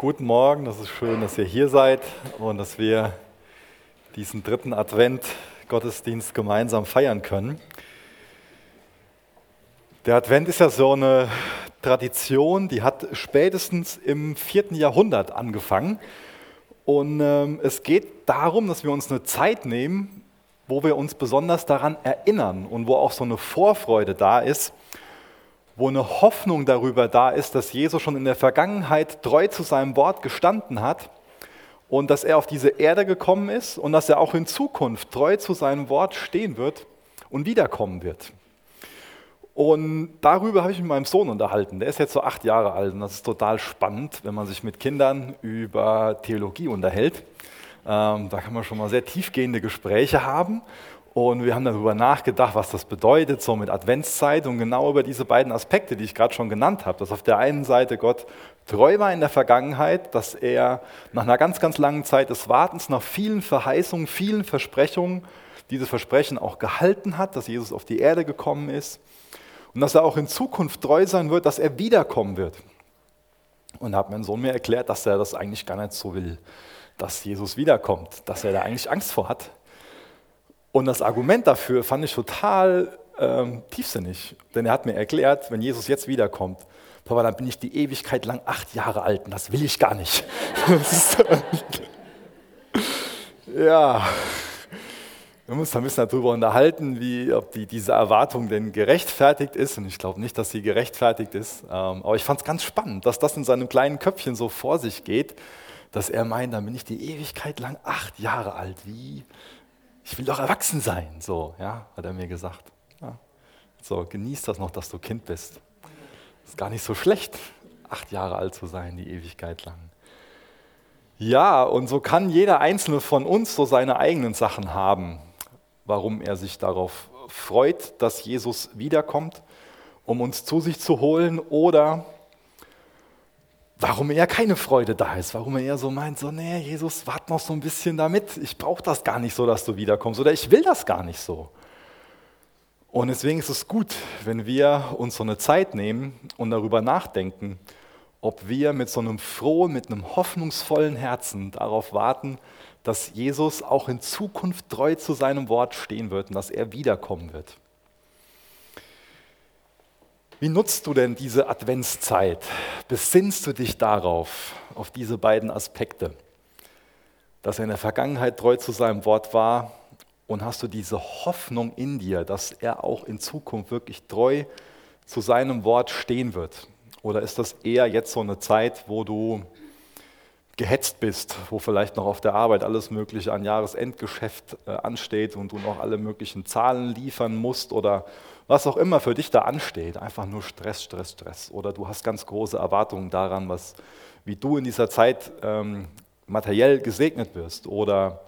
Guten Morgen, das ist schön, dass ihr hier seid und dass wir diesen dritten Advent Gottesdienst gemeinsam feiern können. Der Advent ist ja so eine Tradition, die hat spätestens im vierten Jahrhundert angefangen. Und ähm, es geht darum, dass wir uns eine Zeit nehmen, wo wir uns besonders daran erinnern und wo auch so eine Vorfreude da ist, wo eine Hoffnung darüber da ist, dass Jesus schon in der Vergangenheit treu zu seinem Wort gestanden hat und dass er auf diese Erde gekommen ist und dass er auch in Zukunft treu zu seinem Wort stehen wird und wiederkommen wird. Und darüber habe ich mit meinem Sohn unterhalten. Der ist jetzt so acht Jahre alt und das ist total spannend, wenn man sich mit Kindern über Theologie unterhält. Ähm, da kann man schon mal sehr tiefgehende Gespräche haben. Und wir haben darüber nachgedacht, was das bedeutet, so mit Adventszeit und genau über diese beiden Aspekte, die ich gerade schon genannt habe. Dass auf der einen Seite Gott treu war in der Vergangenheit, dass er nach einer ganz, ganz langen Zeit des Wartens, nach vielen Verheißungen, vielen Versprechungen, diese Versprechen auch gehalten hat, dass Jesus auf die Erde gekommen ist und dass er auch in Zukunft treu sein wird, dass er wiederkommen wird. Und da hat mein Sohn mir erklärt, dass er das eigentlich gar nicht so will, dass Jesus wiederkommt, dass er da eigentlich Angst vor hat und das Argument dafür fand ich total ähm, tiefsinnig, denn er hat mir erklärt, wenn Jesus jetzt wiederkommt, Papa, dann bin ich die Ewigkeit lang acht Jahre alt und das will ich gar nicht. ja, wir müssen uns ein bisschen darüber unterhalten, wie, ob die, diese Erwartung denn gerechtfertigt ist. Und ich glaube nicht, dass sie gerechtfertigt ist. Ähm, aber ich fand es ganz spannend, dass das in seinem kleinen Köpfchen so vor sich geht, dass er meint, dann bin ich die Ewigkeit lang acht Jahre alt. Wie, ich will doch erwachsen sein, so, ja, hat er mir gesagt. Ja. So, genieß das noch, dass du Kind bist. Ist gar nicht so schlecht, acht Jahre alt zu sein, die Ewigkeit lang. Ja, und so kann jeder einzelne von uns so seine eigenen Sachen haben, warum er sich darauf freut, dass Jesus wiederkommt, um uns zu sich zu holen oder warum eher keine Freude da ist, warum er eher so meint, so, nee, Jesus, wart noch so ein bisschen damit, ich brauche das gar nicht so, dass du wiederkommst oder ich will das gar nicht so. Und deswegen ist es gut, wenn wir uns so eine Zeit nehmen und darüber nachdenken, ob wir mit so einem frohen, mit einem hoffnungsvollen Herzen darauf warten, dass Jesus auch in Zukunft treu zu seinem Wort stehen wird und dass er wiederkommen wird. Wie nutzt du denn diese Adventszeit? Besinnst du dich darauf, auf diese beiden Aspekte, dass er in der Vergangenheit treu zu seinem Wort war und hast du diese Hoffnung in dir, dass er auch in Zukunft wirklich treu zu seinem Wort stehen wird? Oder ist das eher jetzt so eine Zeit, wo du gehetzt bist, wo vielleicht noch auf der Arbeit alles Mögliche an Jahresendgeschäft äh, ansteht und du noch alle möglichen Zahlen liefern musst oder was auch immer für dich da ansteht, einfach nur Stress, Stress, Stress. Oder du hast ganz große Erwartungen daran, was, wie du in dieser Zeit ähm, materiell gesegnet wirst. Oder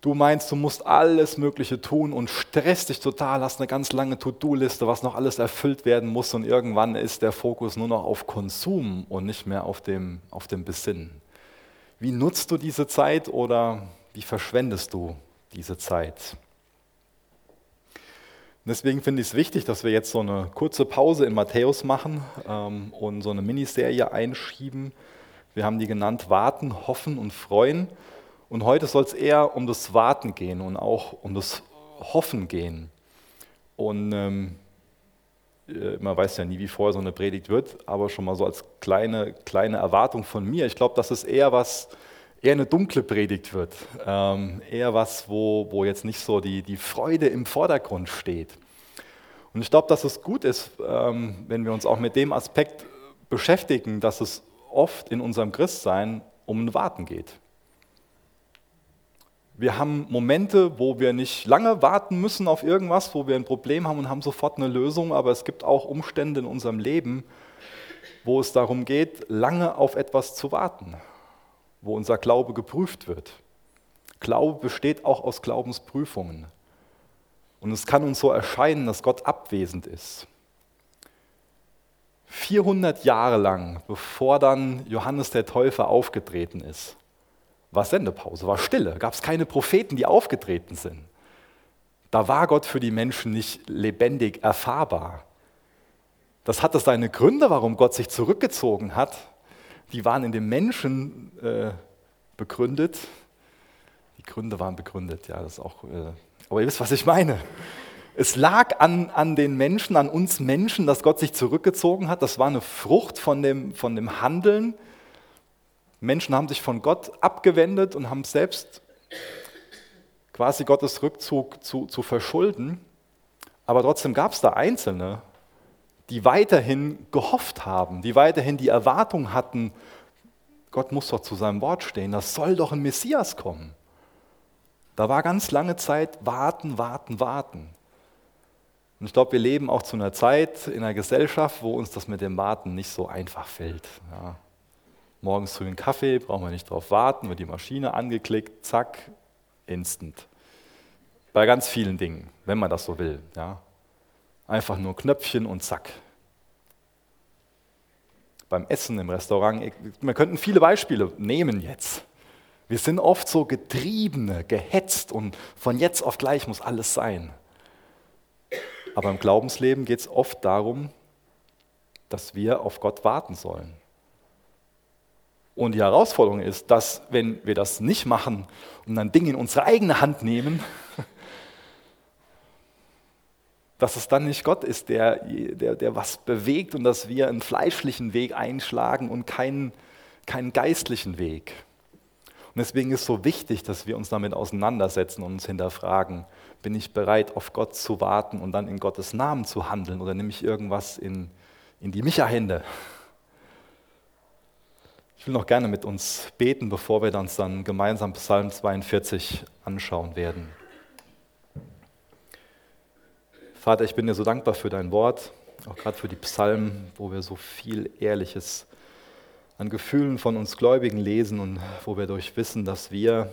du meinst, du musst alles Mögliche tun und stresst dich total, hast eine ganz lange To-Do-Liste, was noch alles erfüllt werden muss und irgendwann ist der Fokus nur noch auf Konsum und nicht mehr auf dem, auf dem Besinnen. Wie nutzt du diese Zeit oder wie verschwendest du diese Zeit? Deswegen finde ich es wichtig, dass wir jetzt so eine kurze Pause in Matthäus machen ähm, und so eine Miniserie einschieben. Wir haben die genannt Warten, Hoffen und Freuen. Und heute soll es eher um das Warten gehen und auch um das Hoffen gehen. Und ähm, äh, man weiß ja nie, wie vorher so eine Predigt wird, aber schon mal so als kleine, kleine Erwartung von mir. Ich glaube, das ist eher was, eher eine dunkle Predigt wird. Ähm, eher was, wo, wo jetzt nicht so die, die Freude im Vordergrund steht. Und ich glaube, dass es gut ist, ähm, wenn wir uns auch mit dem Aspekt beschäftigen, dass es oft in unserem Christsein um ein Warten geht. Wir haben Momente, wo wir nicht lange warten müssen auf irgendwas, wo wir ein Problem haben und haben sofort eine Lösung, aber es gibt auch Umstände in unserem Leben, wo es darum geht, lange auf etwas zu warten wo unser Glaube geprüft wird. Glaube besteht auch aus Glaubensprüfungen. Und es kann uns so erscheinen, dass Gott abwesend ist. 400 Jahre lang, bevor dann Johannes der Täufer aufgetreten ist, war Sendepause, war Stille, gab es keine Propheten, die aufgetreten sind. Da war Gott für die Menschen nicht lebendig erfahrbar. Das hatte seine Gründe, warum Gott sich zurückgezogen hat, die waren in den Menschen äh, begründet. Die Gründe waren begründet, ja, das ist auch. Äh, aber ihr wisst, was ich meine. Es lag an, an den Menschen, an uns Menschen, dass Gott sich zurückgezogen hat. Das war eine Frucht von dem, von dem Handeln. Menschen haben sich von Gott abgewendet und haben selbst quasi Gottes Rückzug zu, zu verschulden. Aber trotzdem gab es da Einzelne, die weiterhin gehofft haben, die weiterhin die Erwartung hatten, Gott muss doch zu seinem Wort stehen, das soll doch ein Messias kommen. Da war ganz lange Zeit warten, warten, warten. Und ich glaube, wir leben auch zu einer Zeit in einer Gesellschaft, wo uns das mit dem Warten nicht so einfach fällt. Ja. Morgens früh einen Kaffee, brauchen wir nicht drauf warten, wird die Maschine angeklickt, zack, instant. Bei ganz vielen Dingen, wenn man das so will. Ja. Einfach nur Knöpfchen und zack. Beim Essen im Restaurant, wir könnten viele Beispiele nehmen jetzt. Wir sind oft so getriebene, gehetzt und von jetzt auf gleich muss alles sein. Aber im Glaubensleben geht es oft darum, dass wir auf Gott warten sollen. Und die Herausforderung ist, dass wenn wir das nicht machen und dann Dinge in unsere eigene Hand nehmen, dass es dann nicht Gott ist, der, der, der was bewegt und dass wir einen fleischlichen Weg einschlagen und keinen, keinen geistlichen Weg. Und deswegen ist es so wichtig, dass wir uns damit auseinandersetzen und uns hinterfragen, bin ich bereit, auf Gott zu warten und dann in Gottes Namen zu handeln oder nehme ich irgendwas in, in die Micha-Hände? Ich will noch gerne mit uns beten, bevor wir uns dann gemeinsam Psalm 42 anschauen werden. Vater, ich bin dir so dankbar für dein Wort, auch gerade für die Psalmen, wo wir so viel Ehrliches an Gefühlen von uns Gläubigen lesen und wo wir durch wissen, dass wir,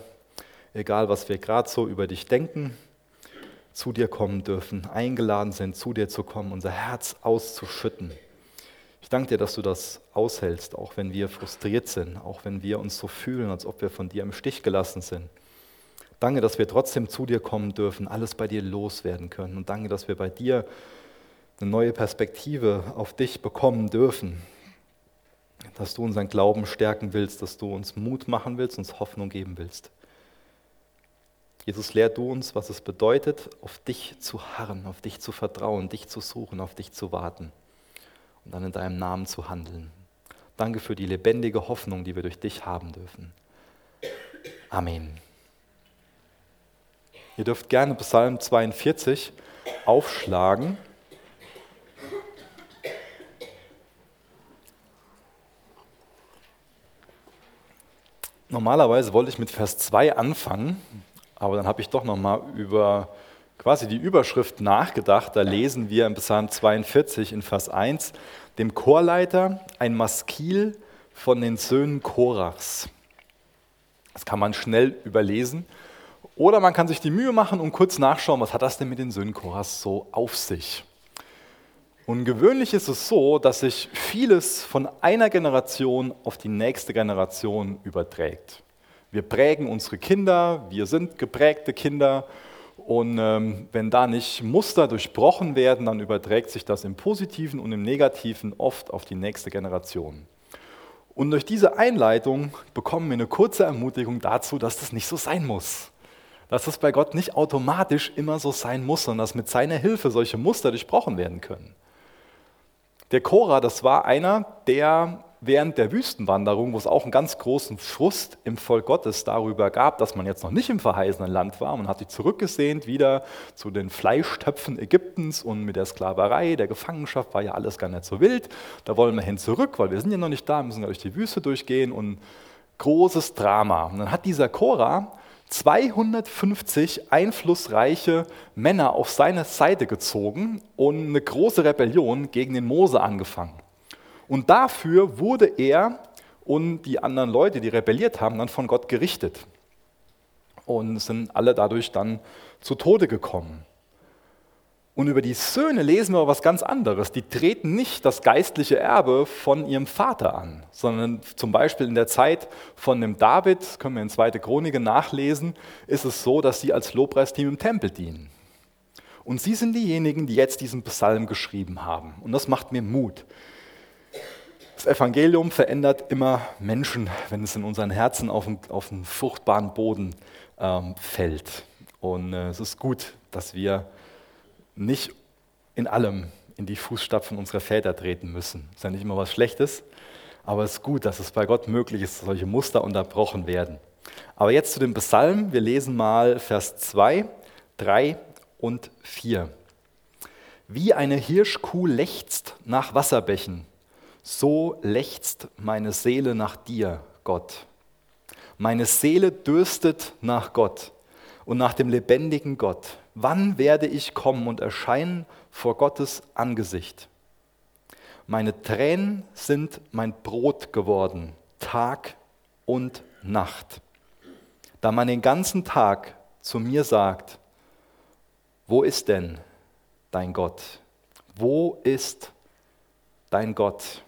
egal was wir gerade so über dich denken, zu dir kommen dürfen, eingeladen sind, zu dir zu kommen, unser Herz auszuschütten. Ich danke dir, dass du das aushältst, auch wenn wir frustriert sind, auch wenn wir uns so fühlen, als ob wir von dir im Stich gelassen sind. Danke, dass wir trotzdem zu dir kommen dürfen, alles bei dir loswerden können. Und danke, dass wir bei dir eine neue Perspektive auf dich bekommen dürfen. Dass du unseren Glauben stärken willst, dass du uns Mut machen willst, uns Hoffnung geben willst. Jesus, lehr du uns, was es bedeutet, auf dich zu harren, auf dich zu vertrauen, dich zu suchen, auf dich zu warten und dann in deinem Namen zu handeln. Danke für die lebendige Hoffnung, die wir durch dich haben dürfen. Amen. Ihr dürft gerne Psalm 42 aufschlagen. Normalerweise wollte ich mit Vers 2 anfangen, aber dann habe ich doch nochmal über quasi die Überschrift nachgedacht. Da lesen wir im Psalm 42 in Vers 1 dem Chorleiter ein Maskil von den Söhnen Korachs. Das kann man schnell überlesen. Oder man kann sich die Mühe machen und kurz nachschauen, was hat das denn mit den Koras so auf sich. Und gewöhnlich ist es so, dass sich vieles von einer Generation auf die nächste Generation überträgt. Wir prägen unsere Kinder, wir sind geprägte Kinder und ähm, wenn da nicht Muster durchbrochen werden, dann überträgt sich das im positiven und im negativen oft auf die nächste Generation. Und durch diese Einleitung bekommen wir eine kurze Ermutigung dazu, dass das nicht so sein muss dass es bei Gott nicht automatisch immer so sein muss, sondern dass mit seiner Hilfe solche Muster durchbrochen werden können. Der Korah, das war einer, der während der Wüstenwanderung, wo es auch einen ganz großen Frust im Volk Gottes darüber gab, dass man jetzt noch nicht im verheißenen Land war, man hat sich zurückgesehnt wieder zu den Fleischtöpfen Ägyptens und mit der Sklaverei, der Gefangenschaft war ja alles gar nicht so wild. Da wollen wir hin zurück, weil wir sind ja noch nicht da, müssen ja durch die Wüste durchgehen und großes Drama. Und dann hat dieser Korah 250 einflussreiche Männer auf seine Seite gezogen und eine große Rebellion gegen den Mose angefangen. Und dafür wurde er und die anderen Leute, die rebelliert haben, dann von Gott gerichtet und sind alle dadurch dann zu Tode gekommen. Und über die Söhne lesen wir was ganz anderes. Die treten nicht das geistliche Erbe von ihrem Vater an, sondern zum Beispiel in der Zeit von dem David, können wir in 2. Chronike nachlesen, ist es so, dass sie als Lobpreisteam im Tempel dienen. Und sie sind diejenigen, die jetzt diesen Psalm geschrieben haben. Und das macht mir Mut. Das Evangelium verändert immer Menschen, wenn es in unseren Herzen auf einen, auf einen fruchtbaren Boden ähm, fällt. Und äh, es ist gut, dass wir nicht in allem in die Fußstapfen unserer Väter treten müssen. Ist ja nicht immer was Schlechtes, aber es ist gut, dass es bei Gott möglich ist, dass solche Muster unterbrochen werden. Aber jetzt zu dem Psalm. Wir lesen mal Vers 2, 3 und 4. Wie eine Hirschkuh lechzt nach Wasserbächen, so lechzt meine Seele nach dir, Gott. Meine Seele dürstet nach Gott und nach dem lebendigen Gott. Wann werde ich kommen und erscheinen vor Gottes Angesicht? Meine Tränen sind mein Brot geworden, Tag und Nacht. Da man den ganzen Tag zu mir sagt, wo ist denn dein Gott? Wo ist dein Gott?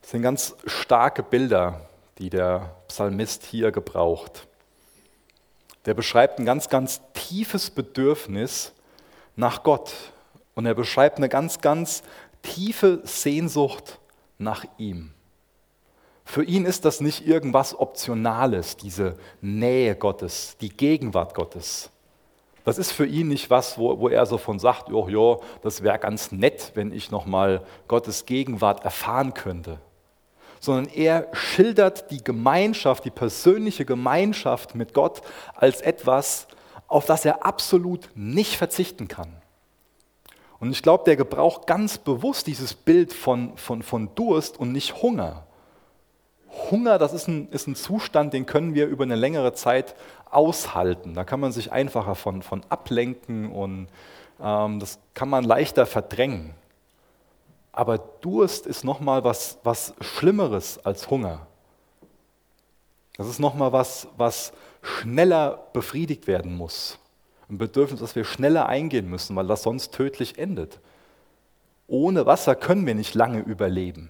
Das sind ganz starke Bilder, die der Psalmist hier gebraucht. Der beschreibt ein ganz, ganz tiefes Bedürfnis nach Gott. Und er beschreibt eine ganz, ganz tiefe Sehnsucht nach ihm. Für ihn ist das nicht irgendwas Optionales, diese Nähe Gottes, die Gegenwart Gottes. Das ist für ihn nicht was, wo, wo er so von sagt, jo, jo, das wäre ganz nett, wenn ich nochmal Gottes Gegenwart erfahren könnte sondern er schildert die Gemeinschaft, die persönliche Gemeinschaft mit Gott als etwas, auf das er absolut nicht verzichten kann. Und ich glaube, der gebraucht ganz bewusst dieses Bild von, von, von Durst und nicht Hunger. Hunger, das ist ein, ist ein Zustand, den können wir über eine längere Zeit aushalten. Da kann man sich einfacher von, von ablenken und ähm, das kann man leichter verdrängen. Aber Durst ist nochmal was, was Schlimmeres als Hunger. Das ist nochmal was, was schneller befriedigt werden muss. Ein Bedürfnis, das wir schneller eingehen müssen, weil das sonst tödlich endet. Ohne Wasser können wir nicht lange überleben.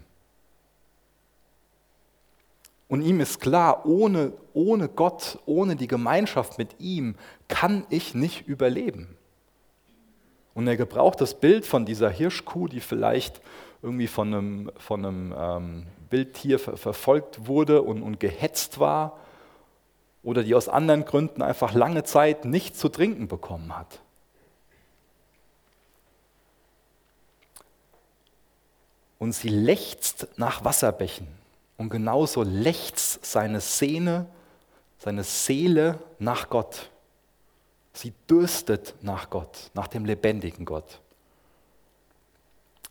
Und ihm ist klar, ohne, ohne Gott, ohne die Gemeinschaft mit ihm kann ich nicht überleben. Und er gebraucht das Bild von dieser Hirschkuh, die vielleicht irgendwie von einem, von einem ähm, Wildtier ver verfolgt wurde und, und gehetzt war oder die aus anderen Gründen einfach lange Zeit nichts zu trinken bekommen hat. Und sie lechzt nach Wasserbächen. Und genauso lechzt seine Sehne, seine Seele nach Gott. Sie dürstet nach Gott, nach dem lebendigen Gott.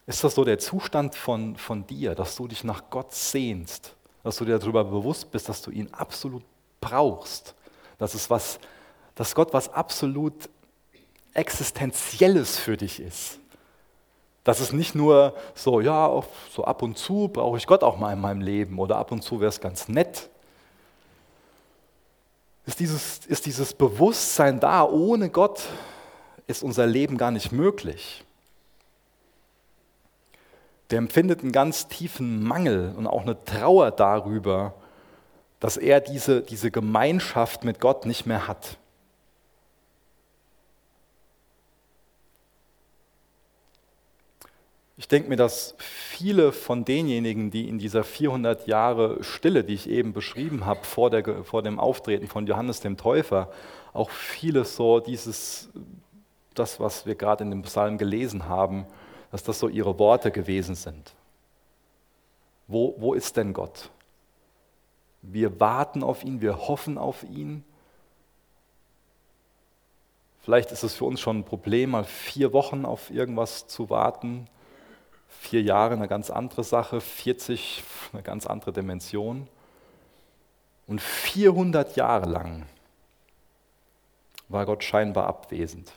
Ist das so der Zustand von, von dir, dass du dich nach Gott sehnst, dass du dir darüber bewusst bist, dass du ihn absolut brauchst, dass, es was, dass Gott was absolut Existenzielles für dich ist? Dass es nicht nur so, ja, so ab und zu brauche ich Gott auch mal in meinem Leben oder ab und zu wäre es ganz nett, ist dieses, ist dieses Bewusstsein da, ohne Gott ist unser Leben gar nicht möglich. Der empfindet einen ganz tiefen Mangel und auch eine Trauer darüber, dass er diese, diese Gemeinschaft mit Gott nicht mehr hat. Ich denke mir, dass viele von denjenigen, die in dieser 400 Jahre Stille, die ich eben beschrieben habe, vor, der, vor dem Auftreten von Johannes dem Täufer, auch vieles so dieses, das, was wir gerade in dem Psalm gelesen haben, dass das so ihre Worte gewesen sind. Wo, wo ist denn Gott? Wir warten auf ihn, wir hoffen auf ihn. Vielleicht ist es für uns schon ein Problem, mal vier Wochen auf irgendwas zu warten vier Jahre eine ganz andere Sache, 40 eine ganz andere Dimension. Und 400 Jahre lang war Gott scheinbar abwesend.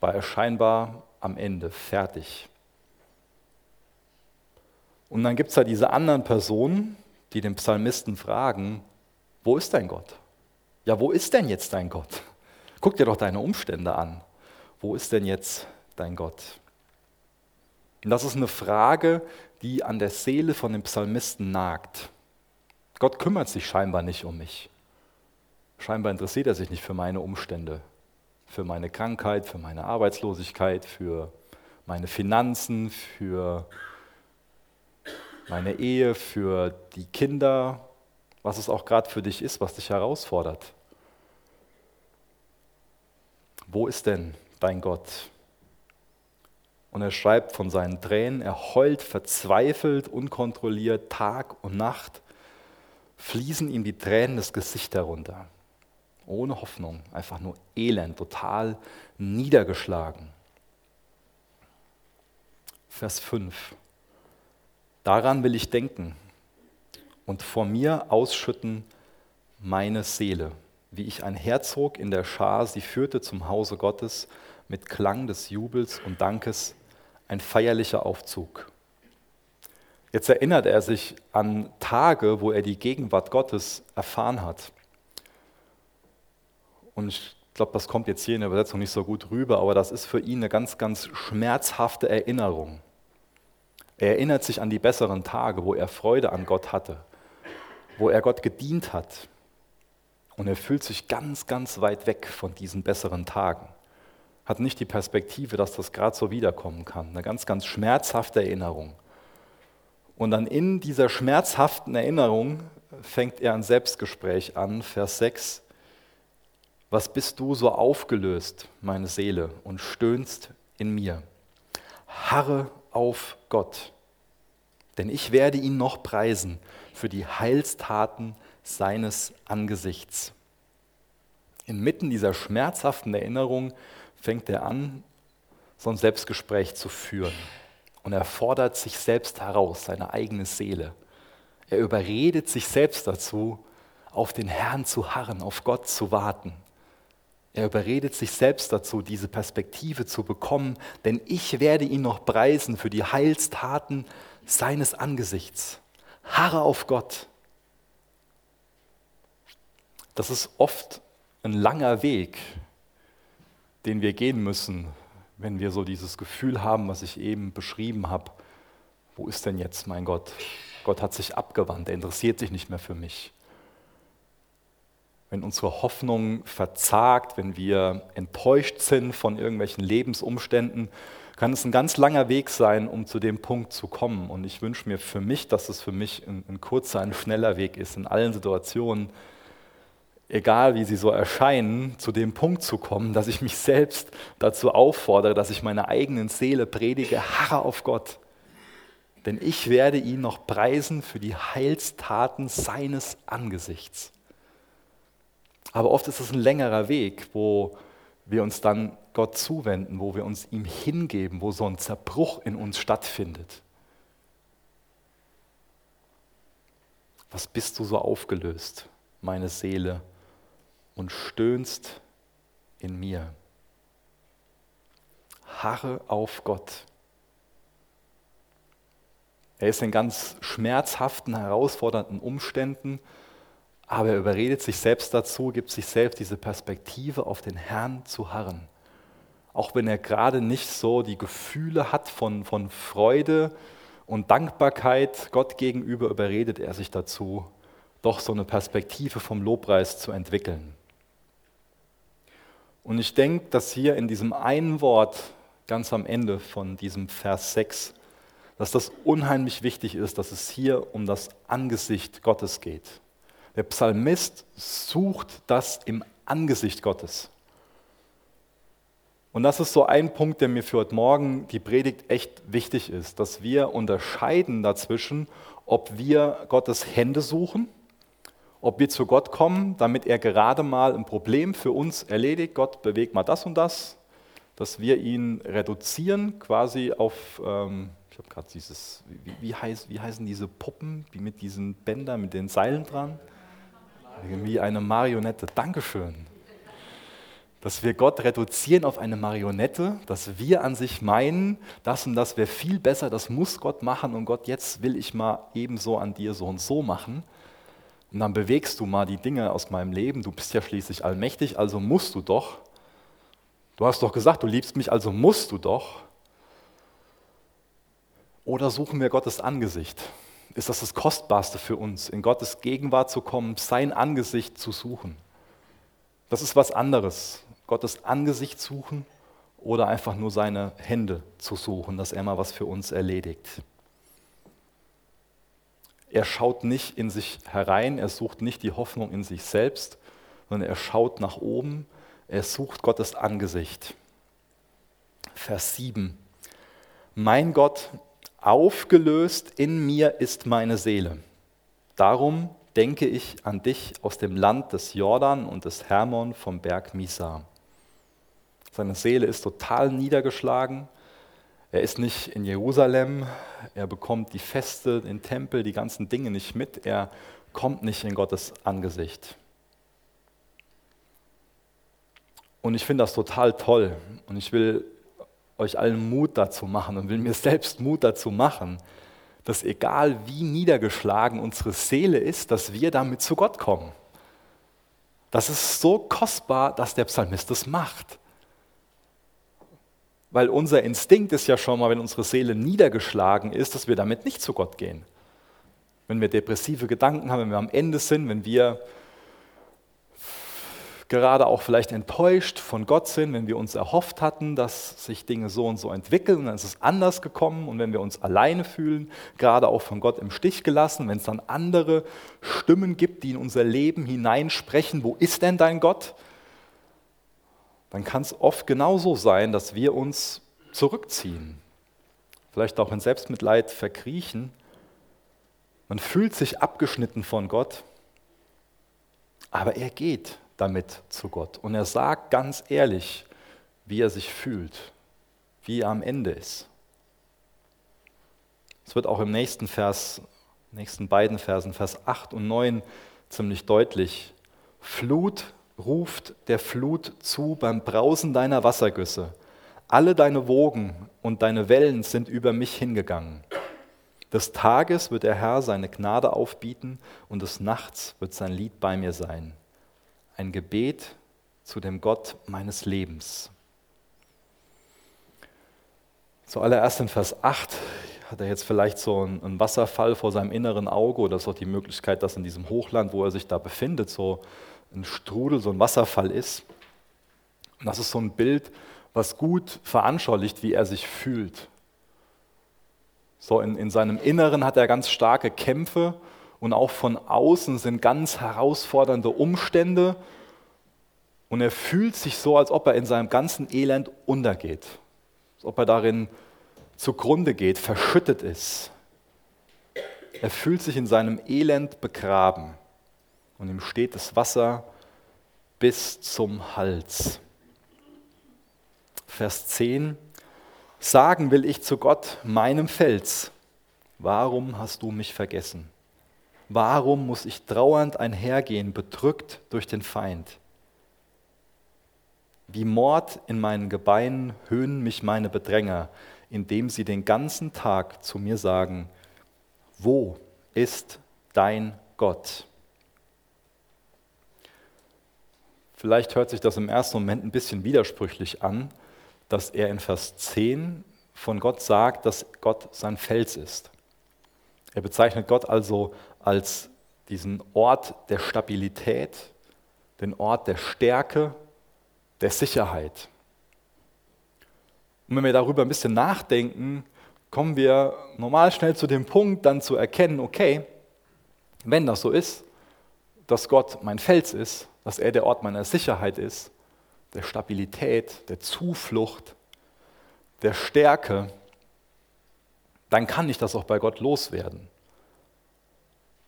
War er scheinbar am Ende fertig. Und dann gibt es da diese anderen Personen, die den Psalmisten fragen, wo ist dein Gott? Ja, wo ist denn jetzt dein Gott? Guck dir doch deine Umstände an. Wo ist denn jetzt dein Gott? Und das ist eine Frage, die an der Seele von dem Psalmisten nagt. Gott kümmert sich scheinbar nicht um mich. Scheinbar interessiert er sich nicht für meine Umstände, für meine Krankheit, für meine Arbeitslosigkeit, für meine Finanzen, für meine Ehe, für die Kinder, was es auch gerade für dich ist, was dich herausfordert. Wo ist denn dein Gott? Und er schreibt von seinen Tränen, er heult verzweifelt, unkontrolliert, Tag und Nacht, fließen ihm die Tränen das Gesicht herunter. Ohne Hoffnung, einfach nur elend, total niedergeschlagen. Vers 5. Daran will ich denken und vor mir ausschütten meine Seele, wie ich ein Herzog in der Schar sie führte zum Hause Gottes mit Klang des Jubels und Dankes, ein feierlicher Aufzug. Jetzt erinnert er sich an Tage, wo er die Gegenwart Gottes erfahren hat. Und ich glaube, das kommt jetzt hier in der Übersetzung nicht so gut rüber, aber das ist für ihn eine ganz, ganz schmerzhafte Erinnerung. Er erinnert sich an die besseren Tage, wo er Freude an Gott hatte, wo er Gott gedient hat. Und er fühlt sich ganz, ganz weit weg von diesen besseren Tagen. Hat nicht die Perspektive, dass das gerade so wiederkommen kann. Eine ganz, ganz schmerzhafte Erinnerung. Und dann in dieser schmerzhaften Erinnerung fängt er ein Selbstgespräch an, Vers 6. Was bist du so aufgelöst, meine Seele, und stöhnst in mir? Harre auf Gott, denn ich werde ihn noch preisen für die Heilstaten seines Angesichts. Inmitten dieser schmerzhaften Erinnerung fängt er an, so ein Selbstgespräch zu führen. Und er fordert sich selbst heraus, seine eigene Seele. Er überredet sich selbst dazu, auf den Herrn zu harren, auf Gott zu warten. Er überredet sich selbst dazu, diese Perspektive zu bekommen, denn ich werde ihn noch preisen für die Heilstaten seines Angesichts. Harre auf Gott. Das ist oft ein langer Weg, den wir gehen müssen, wenn wir so dieses Gefühl haben, was ich eben beschrieben habe. Wo ist denn jetzt mein Gott? Gott hat sich abgewandt, er interessiert sich nicht mehr für mich wenn unsere Hoffnung verzagt, wenn wir enttäuscht sind von irgendwelchen Lebensumständen, kann es ein ganz langer Weg sein, um zu dem Punkt zu kommen. Und ich wünsche mir für mich, dass es für mich ein, ein kurzer, ein schneller Weg ist, in allen Situationen, egal wie sie so erscheinen, zu dem Punkt zu kommen, dass ich mich selbst dazu auffordere, dass ich meiner eigenen Seele predige, harre auf Gott. Denn ich werde ihn noch preisen für die Heilstaten seines Angesichts. Aber oft ist es ein längerer Weg, wo wir uns dann Gott zuwenden, wo wir uns ihm hingeben, wo so ein Zerbruch in uns stattfindet. Was bist du so aufgelöst, meine Seele, und stöhnst in mir? Harre auf Gott. Er ist in ganz schmerzhaften, herausfordernden Umständen aber er überredet sich selbst dazu, gibt sich selbst diese Perspektive, auf den Herrn zu harren. Auch wenn er gerade nicht so die Gefühle hat von, von Freude und Dankbarkeit Gott gegenüber, überredet er sich dazu, doch so eine Perspektive vom Lobpreis zu entwickeln. Und ich denke, dass hier in diesem einen Wort ganz am Ende von diesem Vers 6, dass das unheimlich wichtig ist, dass es hier um das Angesicht Gottes geht. Der Psalmist sucht das im Angesicht Gottes. Und das ist so ein Punkt, der mir für heute Morgen die Predigt echt wichtig ist, dass wir unterscheiden dazwischen, ob wir Gottes Hände suchen, ob wir zu Gott kommen, damit er gerade mal ein Problem für uns erledigt, Gott bewegt mal das und das, dass wir ihn reduzieren quasi auf, ähm, ich habe gerade dieses, wie, wie, heiß, wie heißen diese Puppen, wie mit diesen Bändern, mit den Seilen dran? Wie eine Marionette. Dankeschön. Dass wir Gott reduzieren auf eine Marionette, dass wir an sich meinen, das und das wäre viel besser, das muss Gott machen und Gott, jetzt will ich mal ebenso an dir so und so machen. Und dann bewegst du mal die Dinge aus meinem Leben. Du bist ja schließlich allmächtig, also musst du doch. Du hast doch gesagt, du liebst mich, also musst du doch. Oder suchen wir Gottes Angesicht? ist das das Kostbarste für uns, in Gottes Gegenwart zu kommen, sein Angesicht zu suchen. Das ist was anderes. Gottes Angesicht suchen oder einfach nur seine Hände zu suchen, dass er mal was für uns erledigt. Er schaut nicht in sich herein, er sucht nicht die Hoffnung in sich selbst, sondern er schaut nach oben, er sucht Gottes Angesicht. Vers 7. Mein Gott, aufgelöst in mir ist meine Seele. Darum denke ich an dich aus dem Land des Jordan und des Hermon vom Berg Misa. Seine Seele ist total niedergeschlagen. Er ist nicht in Jerusalem, er bekommt die Feste, den Tempel, die ganzen Dinge nicht mit, er kommt nicht in Gottes Angesicht. Und ich finde das total toll und ich will euch allen Mut dazu machen und will mir selbst Mut dazu machen, dass egal wie niedergeschlagen unsere Seele ist, dass wir damit zu Gott kommen. Das ist so kostbar, dass der Psalmist das macht. Weil unser Instinkt ist ja schon mal, wenn unsere Seele niedergeschlagen ist, dass wir damit nicht zu Gott gehen. Wenn wir depressive Gedanken haben, wenn wir am Ende sind, wenn wir gerade auch vielleicht enttäuscht von Gott sind, wenn wir uns erhofft hatten, dass sich Dinge so und so entwickeln und dann ist es anders gekommen und wenn wir uns alleine fühlen, gerade auch von Gott im Stich gelassen, wenn es dann andere Stimmen gibt, die in unser Leben hineinsprechen, wo ist denn dein Gott? Dann kann es oft genauso sein, dass wir uns zurückziehen, vielleicht auch in Selbstmitleid verkriechen. Man fühlt sich abgeschnitten von Gott, aber er geht damit zu Gott. Und er sagt ganz ehrlich, wie er sich fühlt, wie er am Ende ist. Es wird auch im nächsten Vers, nächsten beiden Versen, Vers 8 und 9, ziemlich deutlich. Flut ruft der Flut zu beim Brausen deiner Wassergüsse. Alle deine Wogen und deine Wellen sind über mich hingegangen. Des Tages wird der Herr seine Gnade aufbieten und des Nachts wird sein Lied bei mir sein ein Gebet zu dem Gott meines Lebens. Zuallererst in Vers 8 hat er jetzt vielleicht so einen Wasserfall vor seinem inneren Auge oder ist auch die Möglichkeit, dass in diesem Hochland, wo er sich da befindet, so ein Strudel, so ein Wasserfall ist. Und das ist so ein Bild, was gut veranschaulicht, wie er sich fühlt. So in, in seinem Inneren hat er ganz starke Kämpfe und auch von außen sind ganz herausfordernde Umstände und er fühlt sich so, als ob er in seinem ganzen Elend untergeht, als ob er darin zugrunde geht, verschüttet ist. Er fühlt sich in seinem Elend begraben und ihm steht das Wasser bis zum Hals. Vers 10. Sagen will ich zu Gott, meinem Fels, warum hast du mich vergessen? Warum muss ich trauernd einhergehen, bedrückt durch den Feind? Wie Mord in meinen Gebeinen höhnen mich meine Bedränger, indem sie den ganzen Tag zu mir sagen, wo ist dein Gott? Vielleicht hört sich das im ersten Moment ein bisschen widersprüchlich an, dass er in Vers 10 von Gott sagt, dass Gott sein Fels ist. Er bezeichnet Gott also als diesen Ort der Stabilität, den Ort der Stärke, der Sicherheit. Und wenn wir darüber ein bisschen nachdenken, kommen wir normal schnell zu dem Punkt, dann zu erkennen, okay, wenn das so ist, dass Gott mein Fels ist, dass er der Ort meiner Sicherheit ist, der Stabilität, der Zuflucht, der Stärke, dann kann ich das auch bei Gott loswerden.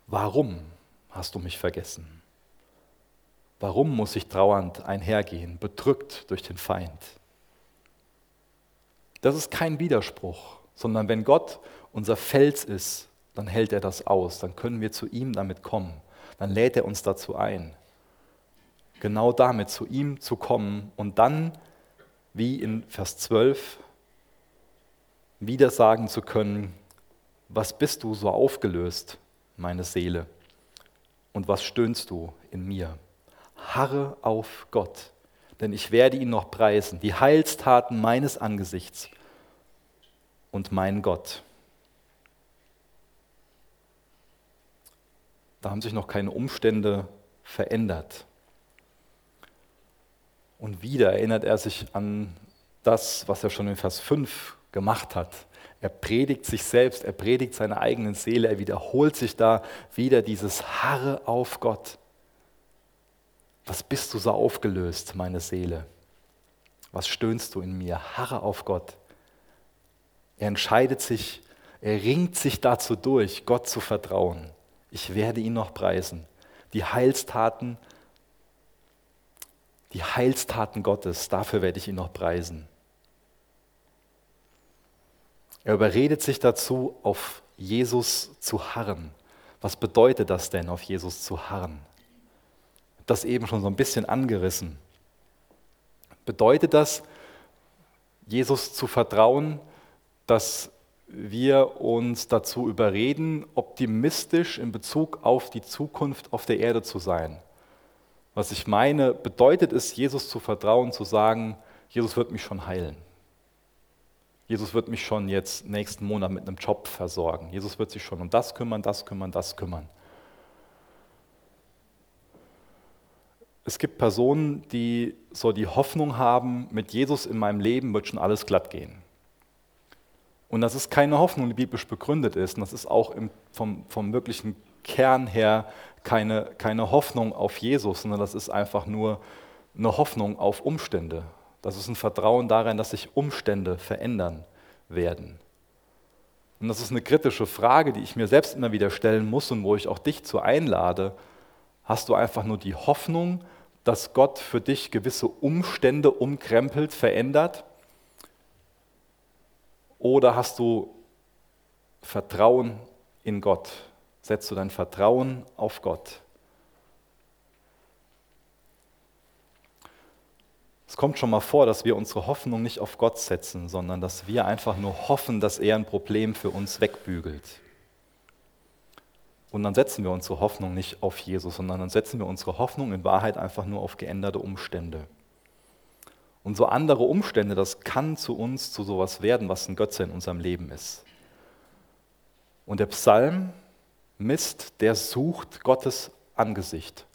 Warum hast du mich vergessen? Warum muss ich trauernd einhergehen, bedrückt durch den Feind? Das ist kein Widerspruch, sondern wenn Gott unser Fels ist, dann hält er das aus, dann können wir zu ihm damit kommen, dann lädt er uns dazu ein, genau damit zu ihm zu kommen und dann, wie in Vers 12, wieder sagen zu können, was bist du so aufgelöst, meine Seele. Und was stöhnst du in mir? Harre auf Gott, denn ich werde ihn noch preisen, die Heilstaten meines Angesichts und mein Gott. Da haben sich noch keine Umstände verändert. Und wieder erinnert er sich an das, was er schon in Vers 5 gemacht hat. Er predigt sich selbst, er predigt seine eigene Seele, er wiederholt sich da wieder dieses Harre auf Gott. Was bist du so aufgelöst, meine Seele? Was stöhnst du in mir? Harre auf Gott. Er entscheidet sich, er ringt sich dazu durch, Gott zu vertrauen. Ich werde ihn noch preisen. Die Heilstaten, die Heilstaten Gottes, dafür werde ich ihn noch preisen. Er überredet sich dazu, auf Jesus zu harren. Was bedeutet das denn, auf Jesus zu harren? Das eben schon so ein bisschen angerissen. Bedeutet das, Jesus zu vertrauen, dass wir uns dazu überreden, optimistisch in Bezug auf die Zukunft auf der Erde zu sein? Was ich meine, bedeutet es, Jesus zu vertrauen, zu sagen, Jesus wird mich schon heilen. Jesus wird mich schon jetzt nächsten Monat mit einem Job versorgen. Jesus wird sich schon um das kümmern, das kümmern, das kümmern. Es gibt Personen, die so die Hoffnung haben, mit Jesus in meinem Leben wird schon alles glatt gehen. Und das ist keine Hoffnung, die biblisch begründet ist. Und das ist auch im, vom, vom wirklichen Kern her keine, keine Hoffnung auf Jesus, sondern das ist einfach nur eine Hoffnung auf Umstände. Das ist ein Vertrauen darin, dass sich Umstände verändern werden. Und das ist eine kritische Frage, die ich mir selbst immer wieder stellen muss und wo ich auch dich zu einlade. Hast du einfach nur die Hoffnung, dass Gott für dich gewisse Umstände umkrempelt, verändert? Oder hast du Vertrauen in Gott? Setzt du dein Vertrauen auf Gott? Es kommt schon mal vor, dass wir unsere Hoffnung nicht auf Gott setzen, sondern dass wir einfach nur hoffen, dass er ein Problem für uns wegbügelt. Und dann setzen wir unsere Hoffnung nicht auf Jesus, sondern dann setzen wir unsere Hoffnung in Wahrheit einfach nur auf geänderte Umstände. Und so andere Umstände, das kann zu uns zu sowas werden, was ein Götze in unserem Leben ist. Und der Psalm Mist, der sucht Gottes Angesicht.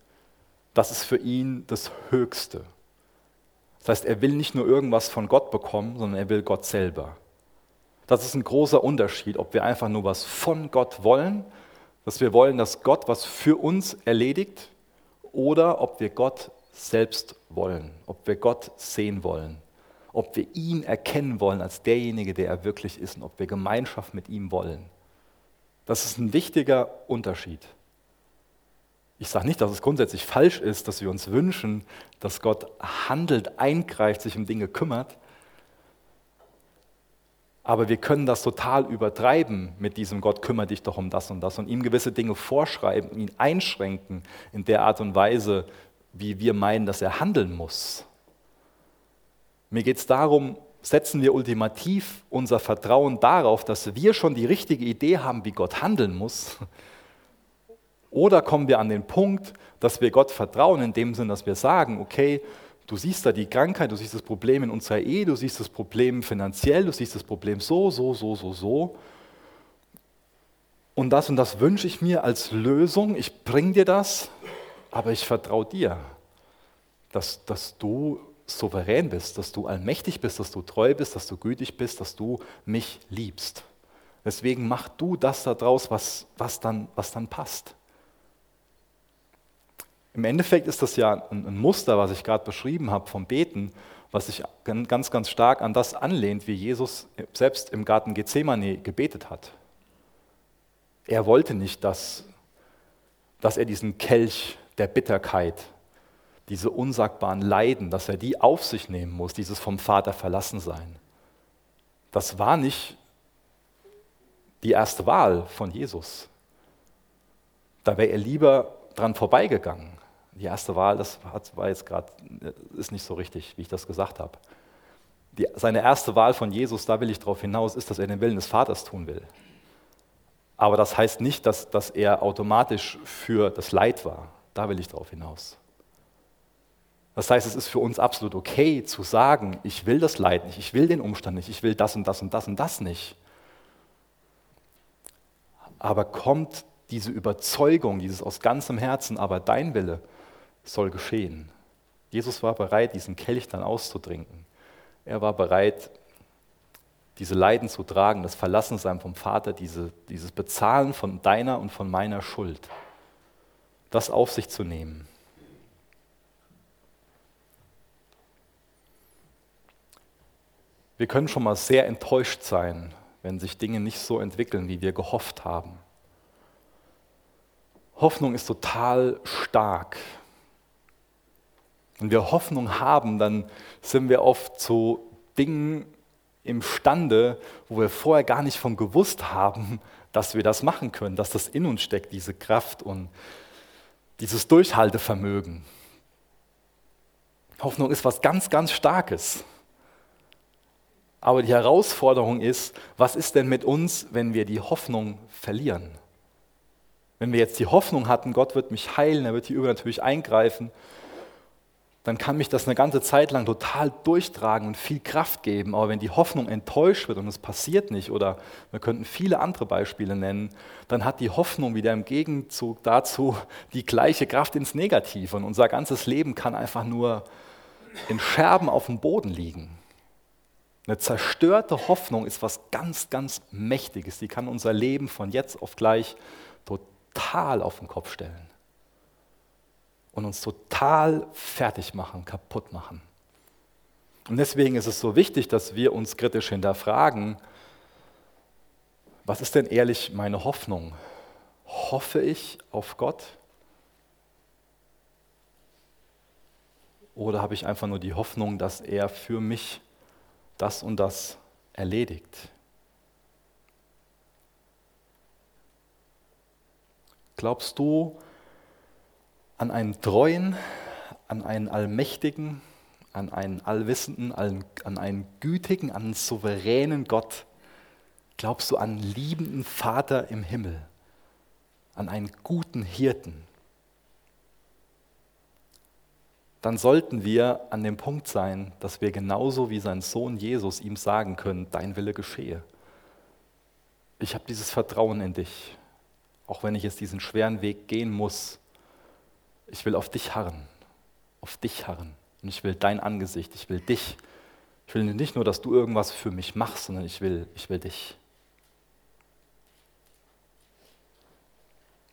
Das ist für ihn das Höchste. Das heißt, er will nicht nur irgendwas von Gott bekommen, sondern er will Gott selber. Das ist ein großer Unterschied, ob wir einfach nur was von Gott wollen, dass wir wollen, dass Gott was für uns erledigt, oder ob wir Gott selbst wollen, ob wir Gott sehen wollen, ob wir ihn erkennen wollen als derjenige, der er wirklich ist und ob wir Gemeinschaft mit ihm wollen. Das ist ein wichtiger Unterschied. Ich sage nicht, dass es grundsätzlich falsch ist, dass wir uns wünschen, dass Gott handelt, eingreift, sich um Dinge kümmert. Aber wir können das total übertreiben mit diesem Gott, kümmere dich doch um das und das und ihm gewisse Dinge vorschreiben, ihn einschränken in der Art und Weise, wie wir meinen, dass er handeln muss. Mir geht es darum, setzen wir ultimativ unser Vertrauen darauf, dass wir schon die richtige Idee haben, wie Gott handeln muss, oder kommen wir an den Punkt, dass wir Gott vertrauen, in dem Sinn, dass wir sagen, okay, du siehst da die Krankheit, du siehst das Problem in unserer Ehe, du siehst das Problem finanziell, du siehst das Problem so, so, so, so, so. Und das und das wünsche ich mir als Lösung. Ich bringe dir das, aber ich vertraue dir, dass, dass du souverän bist, dass du allmächtig bist, dass du treu bist, dass du gütig bist, dass du mich liebst. Deswegen mach du das daraus, was, was, dann, was dann passt. Im Endeffekt ist das ja ein Muster, was ich gerade beschrieben habe vom Beten, was sich ganz, ganz stark an das anlehnt, wie Jesus selbst im Garten Gethsemane gebetet hat. Er wollte nicht, dass, dass er diesen Kelch der Bitterkeit, diese unsagbaren Leiden, dass er die auf sich nehmen muss, dieses vom Vater verlassen sein. Das war nicht die erste Wahl von Jesus. Da wäre er lieber dran vorbeigegangen. Die erste Wahl, das war jetzt gerade, ist nicht so richtig, wie ich das gesagt habe. Seine erste Wahl von Jesus, da will ich darauf hinaus, ist, dass er den Willen des Vaters tun will. Aber das heißt nicht, dass, dass er automatisch für das Leid war. Da will ich darauf hinaus. Das heißt, es ist für uns absolut okay zu sagen, ich will das Leid nicht, ich will den Umstand nicht, ich will das und das und das und das nicht. Aber kommt diese Überzeugung, dieses aus ganzem Herzen, aber dein Wille soll geschehen. Jesus war bereit, diesen Kelch dann auszutrinken. Er war bereit, diese Leiden zu tragen, das Verlassensein vom Vater, diese, dieses Bezahlen von deiner und von meiner Schuld, das auf sich zu nehmen. Wir können schon mal sehr enttäuscht sein, wenn sich Dinge nicht so entwickeln, wie wir gehofft haben. Hoffnung ist total stark. Wenn wir Hoffnung haben, dann sind wir oft zu Dingen imstande, wo wir vorher gar nicht von gewusst haben, dass wir das machen können, dass das in uns steckt, diese Kraft und dieses Durchhaltevermögen. Hoffnung ist was ganz, ganz Starkes. Aber die Herausforderung ist, was ist denn mit uns, wenn wir die Hoffnung verlieren? Wenn wir jetzt die Hoffnung hatten, Gott wird mich heilen, er wird hier übernatürlich eingreifen, dann kann mich das eine ganze Zeit lang total durchtragen und viel Kraft geben. Aber wenn die Hoffnung enttäuscht wird und es passiert nicht, oder wir könnten viele andere Beispiele nennen, dann hat die Hoffnung wieder im Gegenzug dazu die gleiche Kraft ins Negative. Und unser ganzes Leben kann einfach nur in Scherben auf dem Boden liegen. Eine zerstörte Hoffnung ist was ganz, ganz Mächtiges. Die kann unser Leben von jetzt auf gleich total auf den Kopf stellen und uns total fertig machen, kaputt machen. Und deswegen ist es so wichtig, dass wir uns kritisch hinterfragen, was ist denn ehrlich meine Hoffnung? Hoffe ich auf Gott? Oder habe ich einfach nur die Hoffnung, dass er für mich das und das erledigt? Glaubst du an einen treuen, an einen allmächtigen, an einen allwissenden, an einen gütigen, an einen souveränen Gott? Glaubst du an einen liebenden Vater im Himmel, an einen guten Hirten? Dann sollten wir an dem Punkt sein, dass wir genauso wie sein Sohn Jesus ihm sagen können, dein Wille geschehe. Ich habe dieses Vertrauen in dich auch wenn ich jetzt diesen schweren Weg gehen muss. Ich will auf dich harren, auf dich harren. Und ich will dein Angesicht, ich will dich. Ich will nicht nur, dass du irgendwas für mich machst, sondern ich will, ich will dich.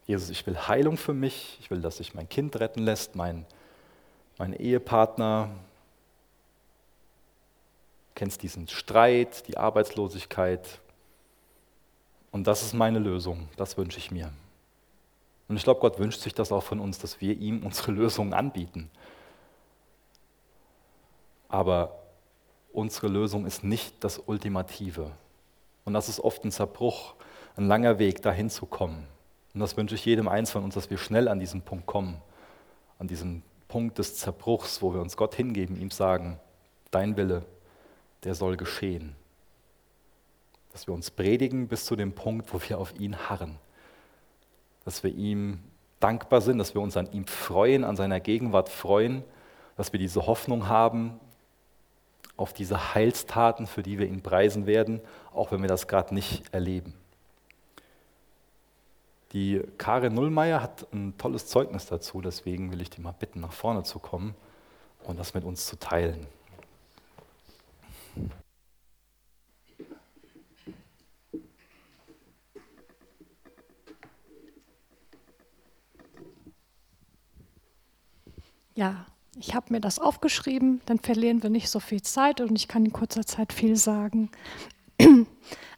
Jesus, ich will Heilung für mich, ich will, dass sich mein Kind retten lässt, mein, mein Ehepartner. Kennst diesen Streit, die Arbeitslosigkeit, und das ist meine Lösung, das wünsche ich mir. Und ich glaube, Gott wünscht sich das auch von uns, dass wir ihm unsere Lösungen anbieten. Aber unsere Lösung ist nicht das Ultimative. Und das ist oft ein Zerbruch, ein langer Weg, dahin zu kommen. Und das wünsche ich jedem eins von uns, dass wir schnell an diesen Punkt kommen, an diesen Punkt des Zerbruchs, wo wir uns Gott hingeben, ihm sagen, dein Wille, der soll geschehen. Dass wir uns predigen bis zu dem Punkt, wo wir auf ihn harren, dass wir ihm dankbar sind, dass wir uns an ihm freuen, an seiner Gegenwart freuen, dass wir diese Hoffnung haben auf diese Heilstaten, für die wir ihn preisen werden, auch wenn wir das gerade nicht erleben. Die Karin Nullmeier hat ein tolles Zeugnis dazu, deswegen will ich die mal bitten, nach vorne zu kommen und das mit uns zu teilen. Ja, ich habe mir das aufgeschrieben, dann verlieren wir nicht so viel Zeit und ich kann in kurzer Zeit viel sagen.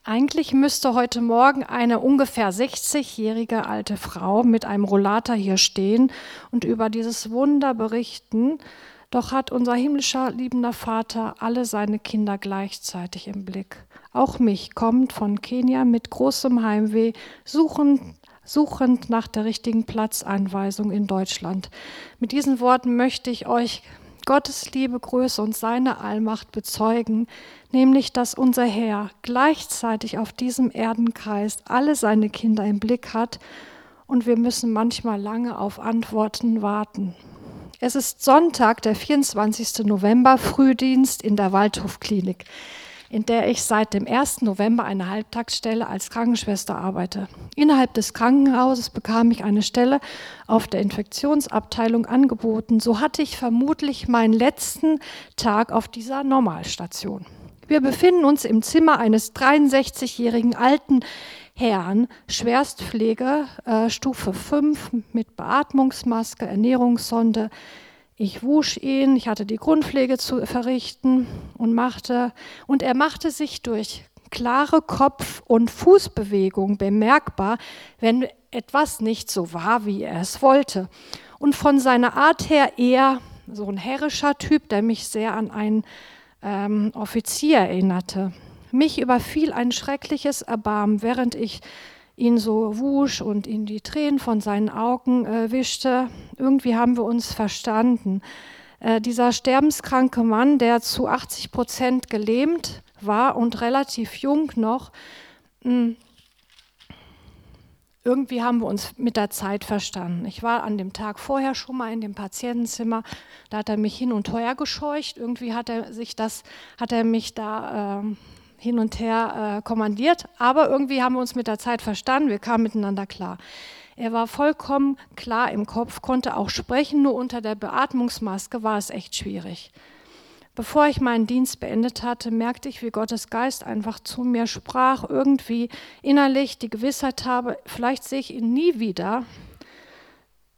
Eigentlich müsste heute Morgen eine ungefähr 60-jährige alte Frau mit einem Rollator hier stehen und über dieses Wunder berichten. Doch hat unser himmlischer liebender Vater alle seine Kinder gleichzeitig im Blick. Auch mich kommt von Kenia mit großem Heimweh, suchen suchend nach der richtigen Platzanweisung in Deutschland. Mit diesen Worten möchte ich euch Gottes Liebe, Größe und seine Allmacht bezeugen, nämlich dass unser Herr gleichzeitig auf diesem Erdenkreis alle seine Kinder im Blick hat und wir müssen manchmal lange auf Antworten warten. Es ist Sonntag, der 24. November, Frühdienst in der Waldhofklinik. In der ich seit dem 1. November eine Halbtagsstelle als Krankenschwester arbeite. Innerhalb des Krankenhauses bekam ich eine Stelle auf der Infektionsabteilung angeboten. So hatte ich vermutlich meinen letzten Tag auf dieser Normalstation. Wir befinden uns im Zimmer eines 63-jährigen alten Herrn, Schwerstpflege, äh, Stufe 5 mit Beatmungsmaske, Ernährungssonde, ich wusch ihn, ich hatte die Grundpflege zu verrichten und machte, und er machte sich durch klare Kopf- und Fußbewegung bemerkbar, wenn etwas nicht so war, wie er es wollte. Und von seiner Art her eher so ein herrischer Typ, der mich sehr an einen ähm, Offizier erinnerte. Mich überfiel ein schreckliches Erbarmen, während ich ihn so wusch und ihn die Tränen von seinen Augen äh, wischte. Irgendwie haben wir uns verstanden. Äh, dieser sterbenskranke Mann, der zu 80 Prozent gelähmt war und relativ jung noch, hm, irgendwie haben wir uns mit der Zeit verstanden. Ich war an dem Tag vorher schon mal in dem Patientenzimmer, da hat er mich hin und her gescheucht. Irgendwie hat er sich das, hat er mich da äh, hin und her äh, kommandiert, aber irgendwie haben wir uns mit der Zeit verstanden, wir kamen miteinander klar. Er war vollkommen klar im Kopf, konnte auch sprechen, nur unter der Beatmungsmaske war es echt schwierig. Bevor ich meinen Dienst beendet hatte, merkte ich, wie Gottes Geist einfach zu mir sprach, irgendwie innerlich die Gewissheit habe, vielleicht sehe ich ihn nie wieder.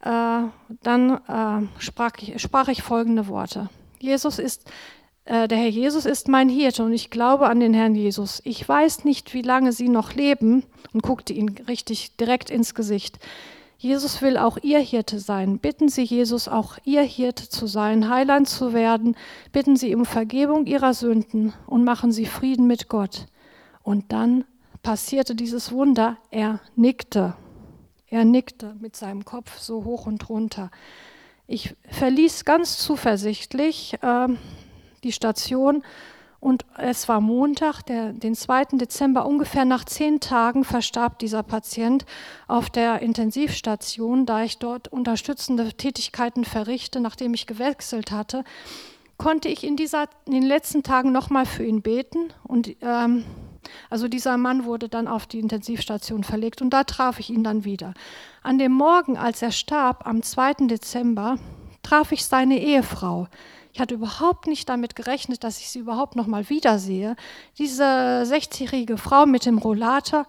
Äh, dann äh, sprach, ich, sprach ich folgende Worte. Jesus ist äh, der Herr Jesus ist mein Hirte und ich glaube an den Herrn Jesus. Ich weiß nicht, wie lange Sie noch leben und guckte ihn richtig direkt ins Gesicht. Jesus will auch Ihr Hirte sein. Bitten Sie Jesus, auch Ihr Hirte zu sein, Heiland zu werden. Bitten Sie um Vergebung Ihrer Sünden und machen Sie Frieden mit Gott. Und dann passierte dieses Wunder. Er nickte. Er nickte mit seinem Kopf so hoch und runter. Ich verließ ganz zuversichtlich äh, die Station. Und es war Montag, der, den 2. Dezember, ungefähr nach zehn Tagen verstarb dieser Patient auf der Intensivstation, da ich dort unterstützende Tätigkeiten verrichte, nachdem ich gewechselt hatte, konnte ich in, dieser, in den letzten Tagen nochmal für ihn beten. Und ähm, also dieser Mann wurde dann auf die Intensivstation verlegt und da traf ich ihn dann wieder. An dem Morgen, als er starb, am 2. Dezember, traf ich seine Ehefrau. Ich hatte überhaupt nicht damit gerechnet, dass ich sie überhaupt noch mal wiedersehe. Diese 60-jährige Frau mit dem Rollator.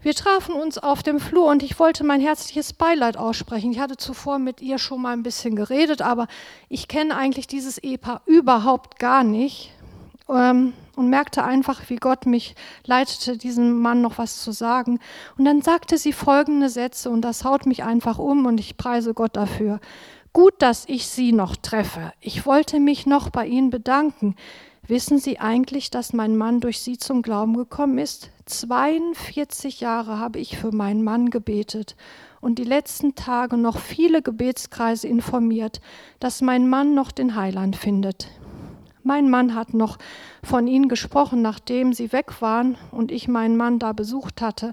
Wir trafen uns auf dem Flur und ich wollte mein herzliches Beileid aussprechen. Ich hatte zuvor mit ihr schon mal ein bisschen geredet, aber ich kenne eigentlich dieses Ehepaar überhaupt gar nicht ähm, und merkte einfach, wie Gott mich leitete, diesem Mann noch was zu sagen. Und dann sagte sie folgende Sätze und das haut mich einfach um und ich preise Gott dafür. Gut, dass ich Sie noch treffe. Ich wollte mich noch bei Ihnen bedanken. Wissen Sie eigentlich, dass mein Mann durch Sie zum Glauben gekommen ist? 42 Jahre habe ich für meinen Mann gebetet und die letzten Tage noch viele Gebetskreise informiert, dass mein Mann noch den Heiland findet. Mein Mann hat noch von Ihnen gesprochen, nachdem Sie weg waren und ich meinen Mann da besucht hatte.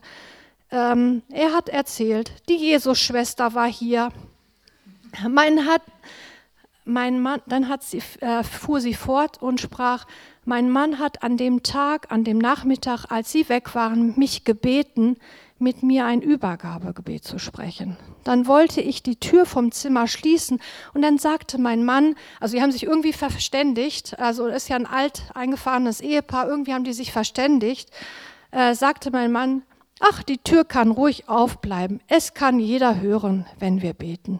Ähm, er hat erzählt, die Jesus-Schwester war hier, mein, hat, mein Mann, dann hat sie, äh, fuhr sie fort und sprach, mein Mann hat an dem Tag, an dem Nachmittag, als Sie weg waren, mich gebeten, mit mir ein Übergabegebet zu sprechen. Dann wollte ich die Tür vom Zimmer schließen und dann sagte mein Mann, also die haben sich irgendwie verständigt, also ist ja ein alt eingefahrenes Ehepaar, irgendwie haben die sich verständigt, äh, sagte mein Mann, ach, die Tür kann ruhig aufbleiben, es kann jeder hören, wenn wir beten.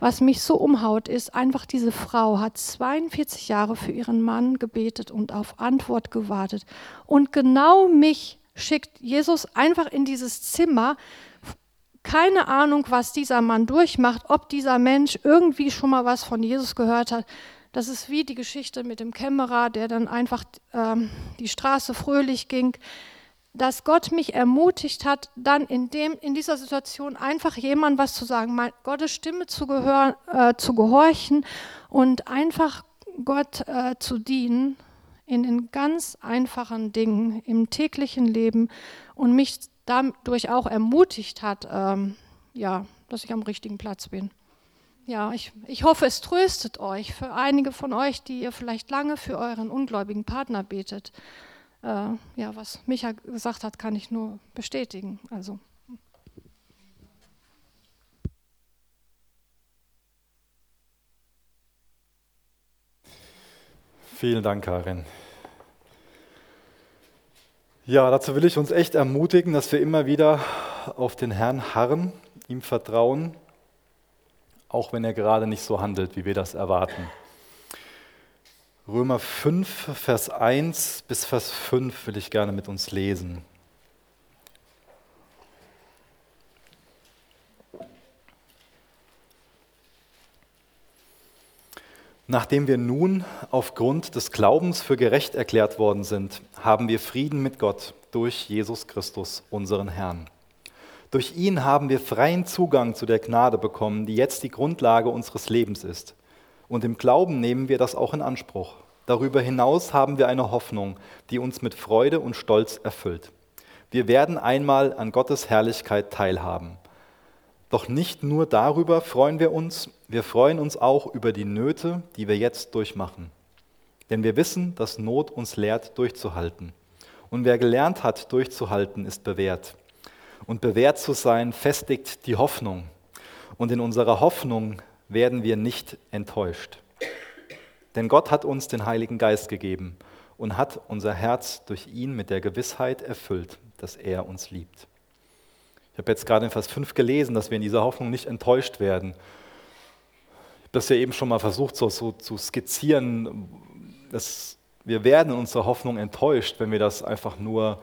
Was mich so umhaut, ist einfach diese Frau hat 42 Jahre für ihren Mann gebetet und auf Antwort gewartet. Und genau mich schickt Jesus einfach in dieses Zimmer. Keine Ahnung, was dieser Mann durchmacht, ob dieser Mensch irgendwie schon mal was von Jesus gehört hat. Das ist wie die Geschichte mit dem Kämmerer, der dann einfach ähm, die Straße fröhlich ging dass Gott mich ermutigt hat, dann in, dem, in dieser Situation einfach jemandem was zu sagen, mein, Gottes Stimme zu, gehören, äh, zu gehorchen und einfach Gott äh, zu dienen in den ganz einfachen Dingen im täglichen Leben und mich dadurch auch ermutigt hat, ähm, ja, dass ich am richtigen Platz bin. Ja, ich, ich hoffe, es tröstet euch, für einige von euch, die ihr vielleicht lange für euren ungläubigen Partner betet äh, ja, was Micha gesagt hat, kann ich nur bestätigen. Also. Vielen Dank, Karin. Ja, dazu will ich uns echt ermutigen, dass wir immer wieder auf den Herrn harren, ihm vertrauen, auch wenn er gerade nicht so handelt, wie wir das erwarten. Römer 5, Vers 1 bis Vers 5 will ich gerne mit uns lesen. Nachdem wir nun aufgrund des Glaubens für gerecht erklärt worden sind, haben wir Frieden mit Gott durch Jesus Christus, unseren Herrn. Durch ihn haben wir freien Zugang zu der Gnade bekommen, die jetzt die Grundlage unseres Lebens ist. Und im Glauben nehmen wir das auch in Anspruch. Darüber hinaus haben wir eine Hoffnung, die uns mit Freude und Stolz erfüllt. Wir werden einmal an Gottes Herrlichkeit teilhaben. Doch nicht nur darüber freuen wir uns, wir freuen uns auch über die Nöte, die wir jetzt durchmachen. Denn wir wissen, dass Not uns lehrt, durchzuhalten. Und wer gelernt hat, durchzuhalten, ist bewährt. Und bewährt zu sein, festigt die Hoffnung. Und in unserer Hoffnung werden wir nicht enttäuscht. Denn Gott hat uns den Heiligen Geist gegeben und hat unser Herz durch ihn mit der Gewissheit erfüllt, dass er uns liebt. Ich habe jetzt gerade in Vers 5 gelesen, dass wir in dieser Hoffnung nicht enttäuscht werden. Ich habe das ja eben schon mal versucht so, so zu skizzieren. Dass wir werden in unserer Hoffnung enttäuscht, wenn wir das einfach nur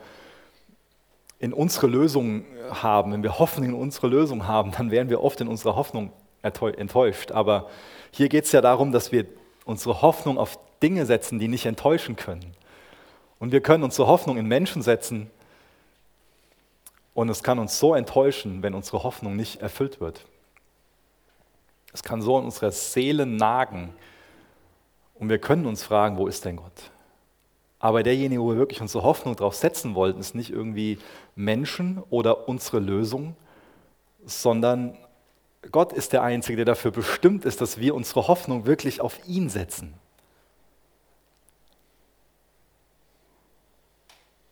in unsere Lösung haben. Wenn wir Hoffnung in unsere Lösung haben, dann werden wir oft in unserer Hoffnung enttäuscht. Aber hier geht es ja darum, dass wir unsere Hoffnung auf Dinge setzen, die nicht enttäuschen können. Und wir können unsere Hoffnung in Menschen setzen, und es kann uns so enttäuschen, wenn unsere Hoffnung nicht erfüllt wird. Es kann so in unserer Seele nagen. Und wir können uns fragen, wo ist denn Gott? Aber derjenige, wo wir wirklich unsere Hoffnung darauf setzen wollten, ist nicht irgendwie Menschen oder unsere Lösung, sondern Gott ist der Einzige, der dafür bestimmt ist, dass wir unsere Hoffnung wirklich auf ihn setzen.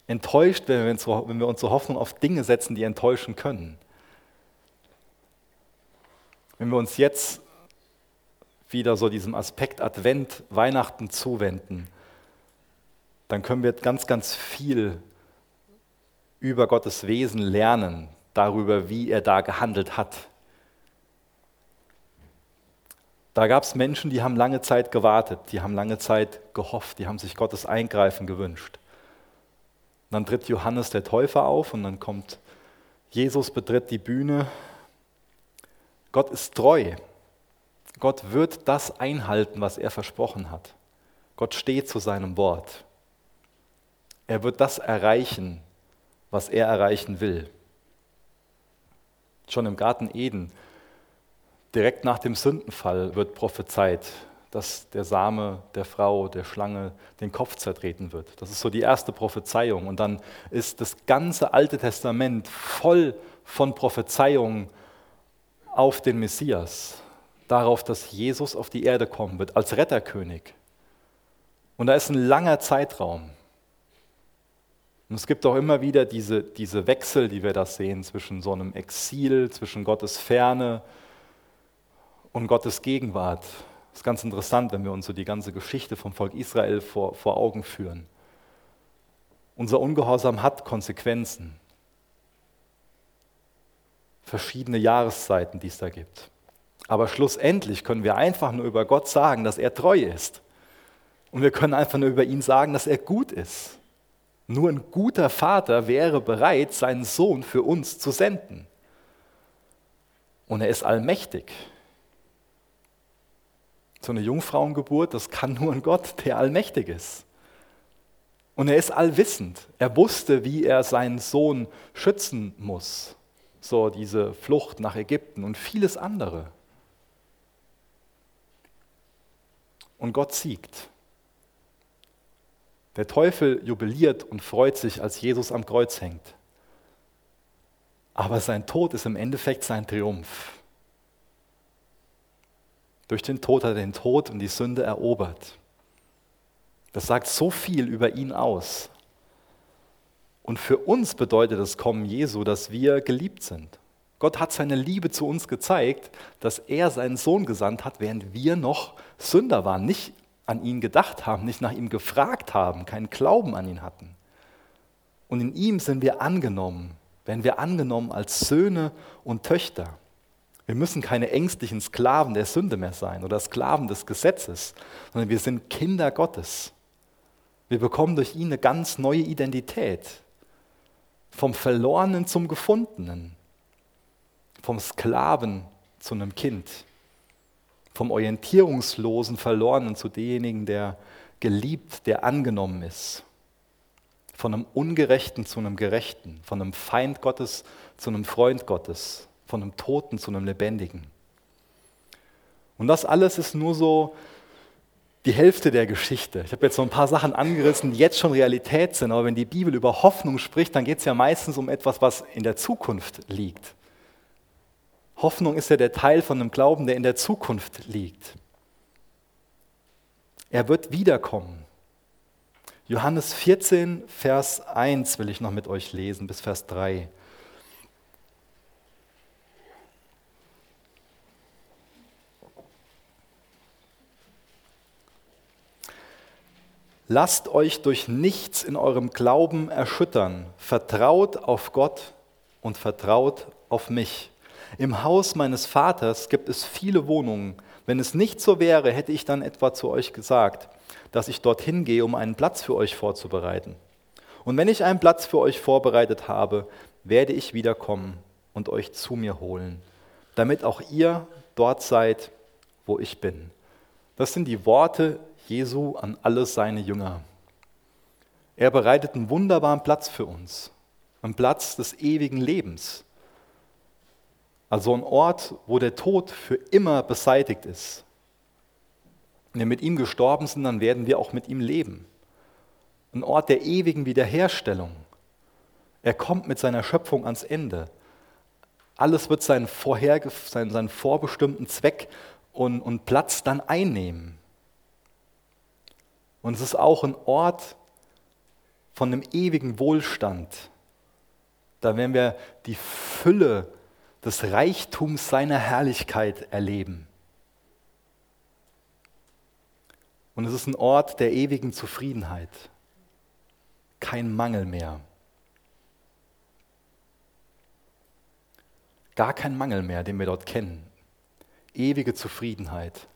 enttäuscht, wenn wir, unsere, wenn wir unsere Hoffnung auf Dinge setzen, die enttäuschen können. Wenn wir uns jetzt wieder so diesem Aspekt Advent, Weihnachten zuwenden, dann können wir ganz, ganz viel über Gottes Wesen lernen, darüber, wie er da gehandelt hat. Da gab es Menschen, die haben lange Zeit gewartet, die haben lange Zeit gehofft, die haben sich Gottes Eingreifen gewünscht. Und dann tritt Johannes der Täufer auf und dann kommt Jesus, betritt die Bühne. Gott ist treu. Gott wird das einhalten, was er versprochen hat. Gott steht zu seinem Wort. Er wird das erreichen, was er erreichen will. Schon im Garten Eden, direkt nach dem Sündenfall, wird prophezeit, dass der Same der Frau, der Schlange, den Kopf zertreten wird. Das ist so die erste Prophezeiung. Und dann ist das ganze Alte Testament voll von Prophezeiungen auf den Messias, darauf, dass Jesus auf die Erde kommen wird als Retterkönig. Und da ist ein langer Zeitraum. Und es gibt auch immer wieder diese, diese Wechsel, die wir da sehen, zwischen so einem Exil, zwischen Gottes Ferne und Gottes Gegenwart. Das ist ganz interessant, wenn wir uns so die ganze Geschichte vom Volk Israel vor, vor Augen führen. Unser Ungehorsam hat Konsequenzen. Verschiedene Jahreszeiten, die es da gibt. Aber schlussendlich können wir einfach nur über Gott sagen, dass er treu ist. Und wir können einfach nur über ihn sagen, dass er gut ist. Nur ein guter Vater wäre bereit, seinen Sohn für uns zu senden. Und er ist allmächtig. So eine Jungfrauengeburt, das kann nur ein Gott, der allmächtig ist. Und er ist allwissend. Er wusste, wie er seinen Sohn schützen muss. So diese Flucht nach Ägypten und vieles andere. Und Gott siegt. Der Teufel jubiliert und freut sich, als Jesus am Kreuz hängt. Aber sein Tod ist im Endeffekt sein Triumph. Durch den Tod hat er den Tod und die Sünde erobert. Das sagt so viel über ihn aus. Und für uns bedeutet das Kommen Jesu, dass wir geliebt sind. Gott hat seine Liebe zu uns gezeigt, dass er seinen Sohn gesandt hat, während wir noch Sünder waren, nicht an ihn gedacht haben, nicht nach ihm gefragt haben, keinen Glauben an ihn hatten. Und in ihm sind wir angenommen, werden wir angenommen als Söhne und Töchter. Wir müssen keine ängstlichen Sklaven der Sünde mehr sein oder Sklaven des Gesetzes, sondern wir sind Kinder Gottes. Wir bekommen durch ihn eine ganz neue Identität. Vom Verlorenen zum Gefundenen. Vom Sklaven zu einem Kind vom orientierungslosen Verlorenen zu demjenigen, der geliebt, der angenommen ist. Von einem Ungerechten zu einem Gerechten, von einem Feind Gottes zu einem Freund Gottes, von einem Toten zu einem Lebendigen. Und das alles ist nur so die Hälfte der Geschichte. Ich habe jetzt so ein paar Sachen angerissen, die jetzt schon Realität sind, aber wenn die Bibel über Hoffnung spricht, dann geht es ja meistens um etwas, was in der Zukunft liegt. Hoffnung ist ja der Teil von einem Glauben, der in der Zukunft liegt. Er wird wiederkommen. Johannes 14, Vers 1 will ich noch mit euch lesen, bis Vers 3. Lasst euch durch nichts in eurem Glauben erschüttern. Vertraut auf Gott und vertraut auf mich. Im Haus meines Vaters gibt es viele Wohnungen. Wenn es nicht so wäre, hätte ich dann etwa zu euch gesagt, dass ich dorthin gehe, um einen Platz für euch vorzubereiten. Und wenn ich einen Platz für euch vorbereitet habe, werde ich wiederkommen und euch zu mir holen, damit auch ihr dort seid, wo ich bin. Das sind die Worte Jesu an alle seine Jünger. Er bereitet einen wunderbaren Platz für uns, einen Platz des ewigen Lebens. Also ein Ort, wo der Tod für immer beseitigt ist. Wenn wir mit ihm gestorben sind, dann werden wir auch mit ihm leben. Ein Ort der ewigen Wiederherstellung. Er kommt mit seiner Schöpfung ans Ende. Alles wird seinen, seinen, seinen vorbestimmten Zweck und, und Platz dann einnehmen. Und es ist auch ein Ort von einem ewigen Wohlstand. Da werden wir die Fülle des Reichtums seiner Herrlichkeit erleben. Und es ist ein Ort der ewigen Zufriedenheit. Kein Mangel mehr. Gar kein Mangel mehr, den wir dort kennen. Ewige Zufriedenheit.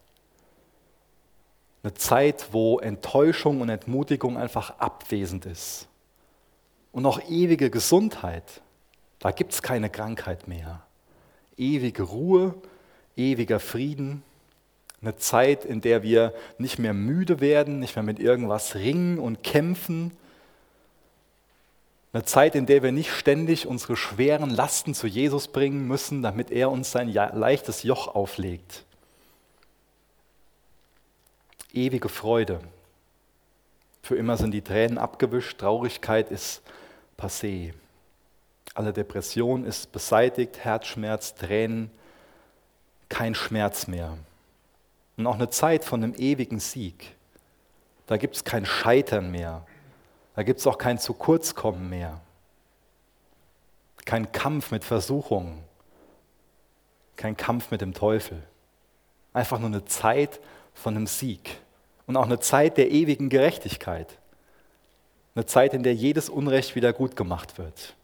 Eine Zeit, wo Enttäuschung und Entmutigung einfach abwesend ist. Und auch ewige Gesundheit. Da gibt es keine Krankheit mehr ewige Ruhe, ewiger Frieden, eine Zeit, in der wir nicht mehr müde werden, nicht mehr mit irgendwas ringen und kämpfen, eine Zeit, in der wir nicht ständig unsere schweren Lasten zu Jesus bringen müssen, damit er uns sein leichtes Joch auflegt. Ewige Freude. Für immer sind die Tränen abgewischt, Traurigkeit ist passé. Alle Depression ist beseitigt, Herzschmerz, Tränen, kein Schmerz mehr. Und auch eine Zeit von einem ewigen Sieg. Da gibt es kein Scheitern mehr. Da gibt es auch kein zu kurz kommen mehr. Kein Kampf mit Versuchungen. Kein Kampf mit dem Teufel. Einfach nur eine Zeit von einem Sieg. Und auch eine Zeit der ewigen Gerechtigkeit. Eine Zeit, in der jedes Unrecht wieder gut gemacht wird.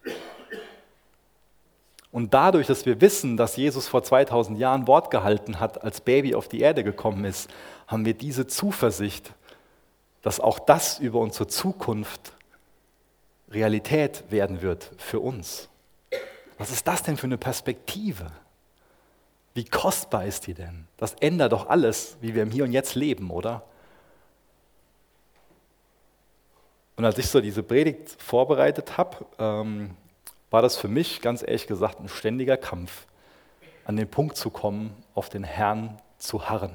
Und dadurch, dass wir wissen, dass Jesus vor 2000 Jahren Wort gehalten hat, als Baby auf die Erde gekommen ist, haben wir diese Zuversicht, dass auch das über unsere Zukunft Realität werden wird für uns. Was ist das denn für eine Perspektive? Wie kostbar ist die denn? Das ändert doch alles, wie wir im Hier und Jetzt leben, oder? Und als ich so diese Predigt vorbereitet habe, ähm, war das für mich ganz ehrlich gesagt ein ständiger Kampf, an den Punkt zu kommen, auf den Herrn zu harren.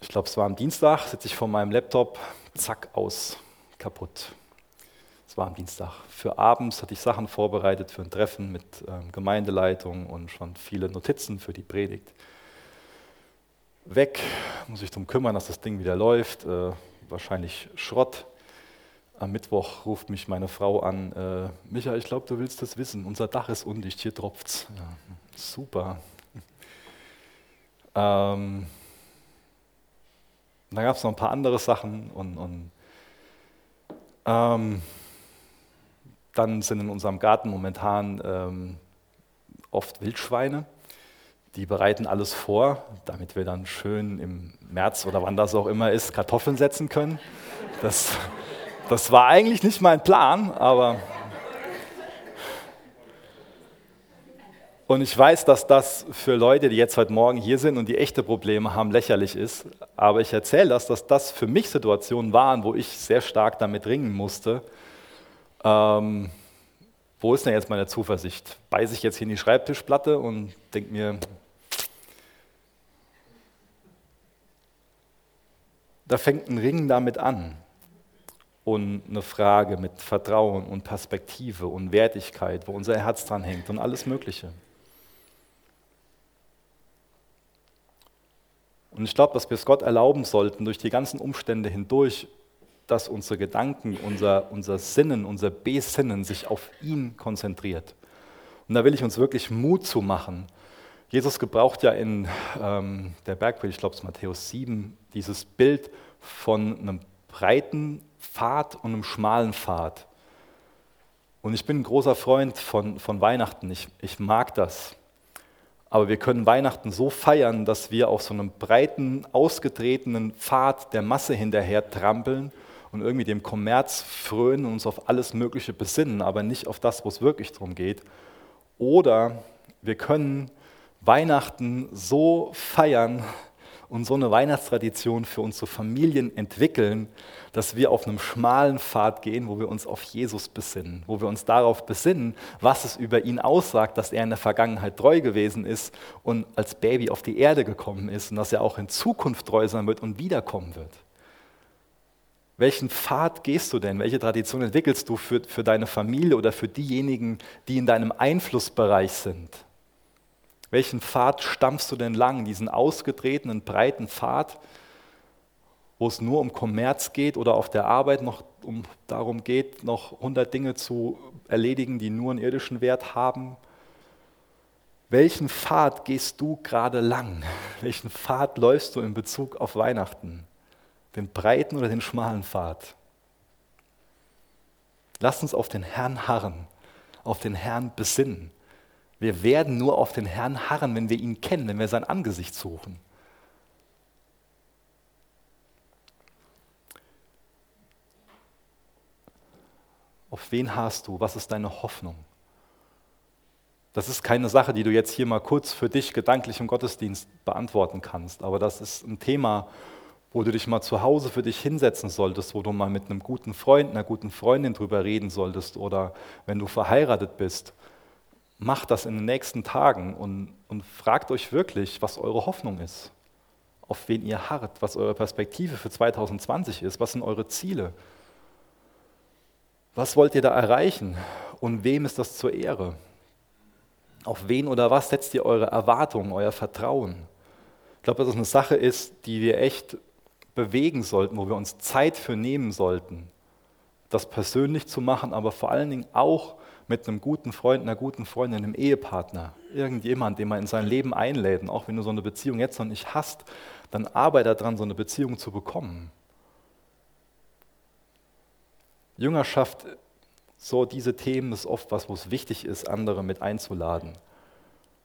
Ich glaube, es war am Dienstag, sitze ich vor meinem Laptop, zack, aus, kaputt. Es war am Dienstag. Für abends hatte ich Sachen vorbereitet für ein Treffen mit ähm, Gemeindeleitung und schon viele Notizen für die Predigt. Weg, muss ich darum kümmern, dass das Ding wieder läuft. Äh, wahrscheinlich Schrott. Am Mittwoch ruft mich meine Frau an, äh, Micha, ich glaube, du willst das wissen, unser Dach ist undicht, hier tropft's. Ja, super. Ähm, dann gab es noch ein paar andere Sachen und, und ähm, dann sind in unserem Garten momentan ähm, oft Wildschweine. Die bereiten alles vor, damit wir dann schön im März oder wann das auch immer ist, Kartoffeln setzen können. Das, das war eigentlich nicht mein Plan, aber Und ich weiß, dass das für Leute, die jetzt heute Morgen hier sind und die echte Probleme haben, lächerlich ist. Aber ich erzähle das, dass das für mich Situationen waren, wo ich sehr stark damit ringen musste. Ähm, wo ist denn jetzt meine Zuversicht? Beiße ich jetzt hier in die Schreibtischplatte und denke mir, da fängt ein Ringen damit an. Und eine Frage mit Vertrauen und Perspektive und Wertigkeit, wo unser Herz dran hängt und alles Mögliche. Und ich glaube, dass wir es Gott erlauben sollten, durch die ganzen Umstände hindurch, dass unsere Gedanken, unser, unser Sinnen, unser Besinnen sich auf ihn konzentriert. Und da will ich uns wirklich Mut zu machen. Jesus gebraucht ja in ähm, der Bergpredigt, ich glaube es Matthäus 7, dieses Bild von einem breiten Pfad und einem schmalen Pfad. Und ich bin ein großer Freund von, von Weihnachten. Ich, ich mag das. Aber wir können Weihnachten so feiern, dass wir auf so einem breiten, ausgetretenen Pfad der Masse hinterher trampeln und irgendwie dem Kommerz frönen und uns auf alles Mögliche besinnen, aber nicht auf das, wo es wirklich darum geht. Oder wir können Weihnachten so feiern, und so eine Weihnachtstradition für unsere Familien entwickeln, dass wir auf einem schmalen Pfad gehen, wo wir uns auf Jesus besinnen, wo wir uns darauf besinnen, was es über ihn aussagt, dass er in der Vergangenheit treu gewesen ist und als Baby auf die Erde gekommen ist und dass er auch in Zukunft treu sein wird und wiederkommen wird. Welchen Pfad gehst du denn? Welche Tradition entwickelst du für, für deine Familie oder für diejenigen, die in deinem Einflussbereich sind? Welchen Pfad stampfst du denn lang? Diesen ausgetretenen, breiten Pfad, wo es nur um Kommerz geht oder auf der Arbeit noch um, darum geht, noch 100 Dinge zu erledigen, die nur einen irdischen Wert haben? Welchen Pfad gehst du gerade lang? Welchen Pfad läufst du in Bezug auf Weihnachten? Den breiten oder den schmalen Pfad? Lass uns auf den Herrn harren, auf den Herrn besinnen. Wir werden nur auf den Herrn harren, wenn wir ihn kennen, wenn wir sein Angesicht suchen. Auf wen hast du? Was ist deine Hoffnung? Das ist keine Sache, die du jetzt hier mal kurz für dich gedanklich im Gottesdienst beantworten kannst, aber das ist ein Thema, wo du dich mal zu Hause für dich hinsetzen solltest, wo du mal mit einem guten Freund, einer guten Freundin drüber reden solltest oder wenn du verheiratet bist, macht das in den nächsten Tagen und, und fragt euch wirklich, was eure Hoffnung ist, auf wen ihr harrt, was eure Perspektive für 2020 ist, was sind eure Ziele. Was wollt ihr da erreichen und wem ist das zur Ehre? Auf wen oder was setzt ihr eure Erwartungen, euer Vertrauen? Ich glaube, dass das eine Sache ist, die wir echt bewegen sollten, wo wir uns Zeit für nehmen sollten, das persönlich zu machen, aber vor allen Dingen auch mit einem guten Freund, einer guten Freundin, einem Ehepartner, irgendjemand, den man in sein Leben einlädt, auch wenn du so eine Beziehung jetzt noch nicht hast, dann arbeite daran, so eine Beziehung zu bekommen. Jüngerschaft, so diese Themen ist oft was, wo es wichtig ist, andere mit einzuladen.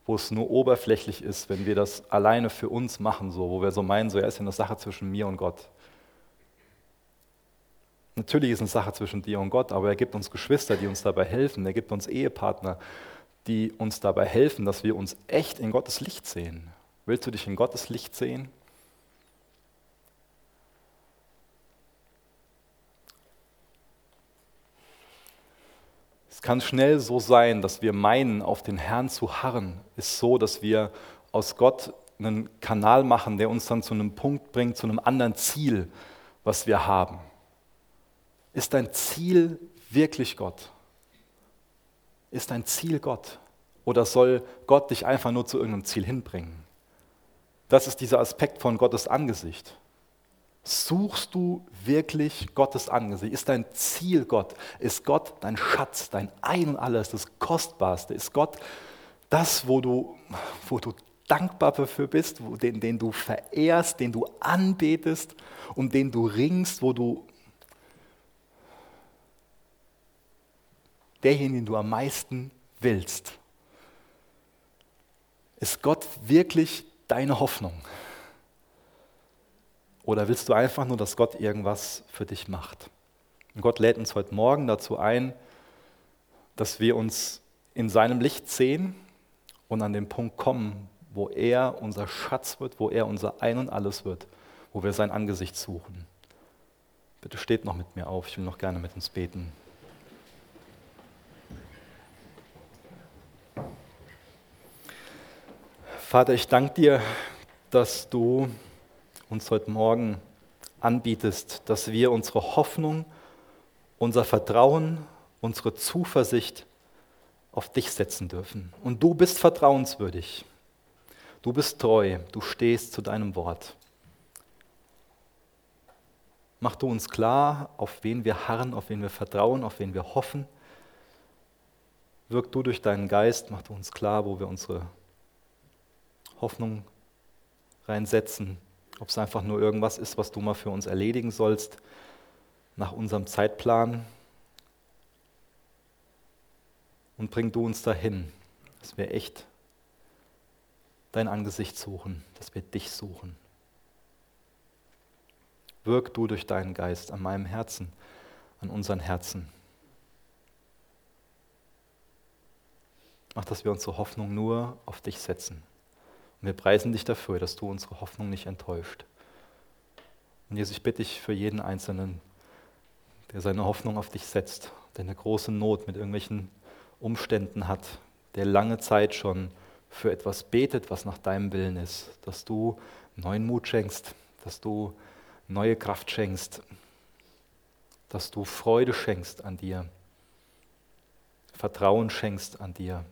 Wo es nur oberflächlich ist, wenn wir das alleine für uns machen, so, wo wir so meinen, so er ist ja eine Sache zwischen mir und Gott. Natürlich ist es eine Sache zwischen dir und Gott, aber er gibt uns Geschwister, die uns dabei helfen. Er gibt uns Ehepartner, die uns dabei helfen, dass wir uns echt in Gottes Licht sehen. Willst du dich in Gottes Licht sehen? Es kann schnell so sein, dass wir meinen, auf den Herrn zu harren, ist so, dass wir aus Gott einen Kanal machen, der uns dann zu einem Punkt bringt, zu einem anderen Ziel, was wir haben. Ist dein Ziel wirklich Gott? Ist dein Ziel Gott? Oder soll Gott dich einfach nur zu irgendeinem Ziel hinbringen? Das ist dieser Aspekt von Gottes Angesicht. Suchst du wirklich Gottes Angesicht? Ist dein Ziel Gott? Ist Gott dein Schatz, dein Ein und alles, das Kostbarste? Ist Gott das, wo du, wo du dankbar dafür bist, wo, den, den du verehrst, den du anbetest, um den du ringst, wo du derjenige, den du am meisten willst? Ist Gott wirklich deine Hoffnung? Oder willst du einfach nur, dass Gott irgendwas für dich macht? Und Gott lädt uns heute Morgen dazu ein, dass wir uns in seinem Licht sehen und an den Punkt kommen, wo er unser Schatz wird, wo er unser Ein und alles wird, wo wir sein Angesicht suchen. Bitte steht noch mit mir auf, ich will noch gerne mit uns beten. Vater, ich danke dir, dass du uns heute Morgen anbietest, dass wir unsere Hoffnung, unser Vertrauen, unsere Zuversicht auf dich setzen dürfen. Und du bist vertrauenswürdig. Du bist treu. Du stehst zu deinem Wort. Mach du uns klar, auf wen wir harren, auf wen wir vertrauen, auf wen wir hoffen. Wirk du durch deinen Geist, mach du uns klar, wo wir unsere Hoffnung reinsetzen ob es einfach nur irgendwas ist, was du mal für uns erledigen sollst, nach unserem Zeitplan. Und bring du uns dahin, dass wir echt dein Angesicht suchen, dass wir dich suchen. Wirk du durch deinen Geist an meinem Herzen, an unseren Herzen. Mach, dass wir unsere Hoffnung nur auf dich setzen. Und wir preisen dich dafür, dass du unsere Hoffnung nicht enttäuscht. Und Jesus, ich bitte dich für jeden Einzelnen, der seine Hoffnung auf dich setzt, der eine große Not mit irgendwelchen Umständen hat, der lange Zeit schon für etwas betet, was nach deinem Willen ist, dass du neuen Mut schenkst, dass du neue Kraft schenkst, dass du Freude schenkst an dir, Vertrauen schenkst an dir.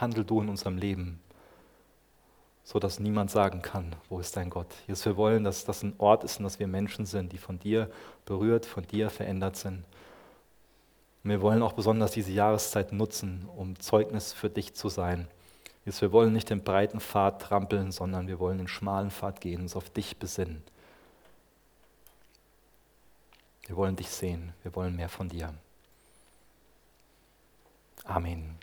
Handel du in unserem Leben, so dass niemand sagen kann, wo ist dein Gott? Jesus, wir wollen, dass das ein Ort ist und dass wir Menschen sind, die von dir berührt, von dir verändert sind. Und wir wollen auch besonders diese Jahreszeit nutzen, um Zeugnis für dich zu sein. Jesus, wir wollen nicht den breiten Pfad trampeln, sondern wir wollen den schmalen Pfad gehen, uns auf dich besinnen. Wir wollen dich sehen, wir wollen mehr von dir. Amen.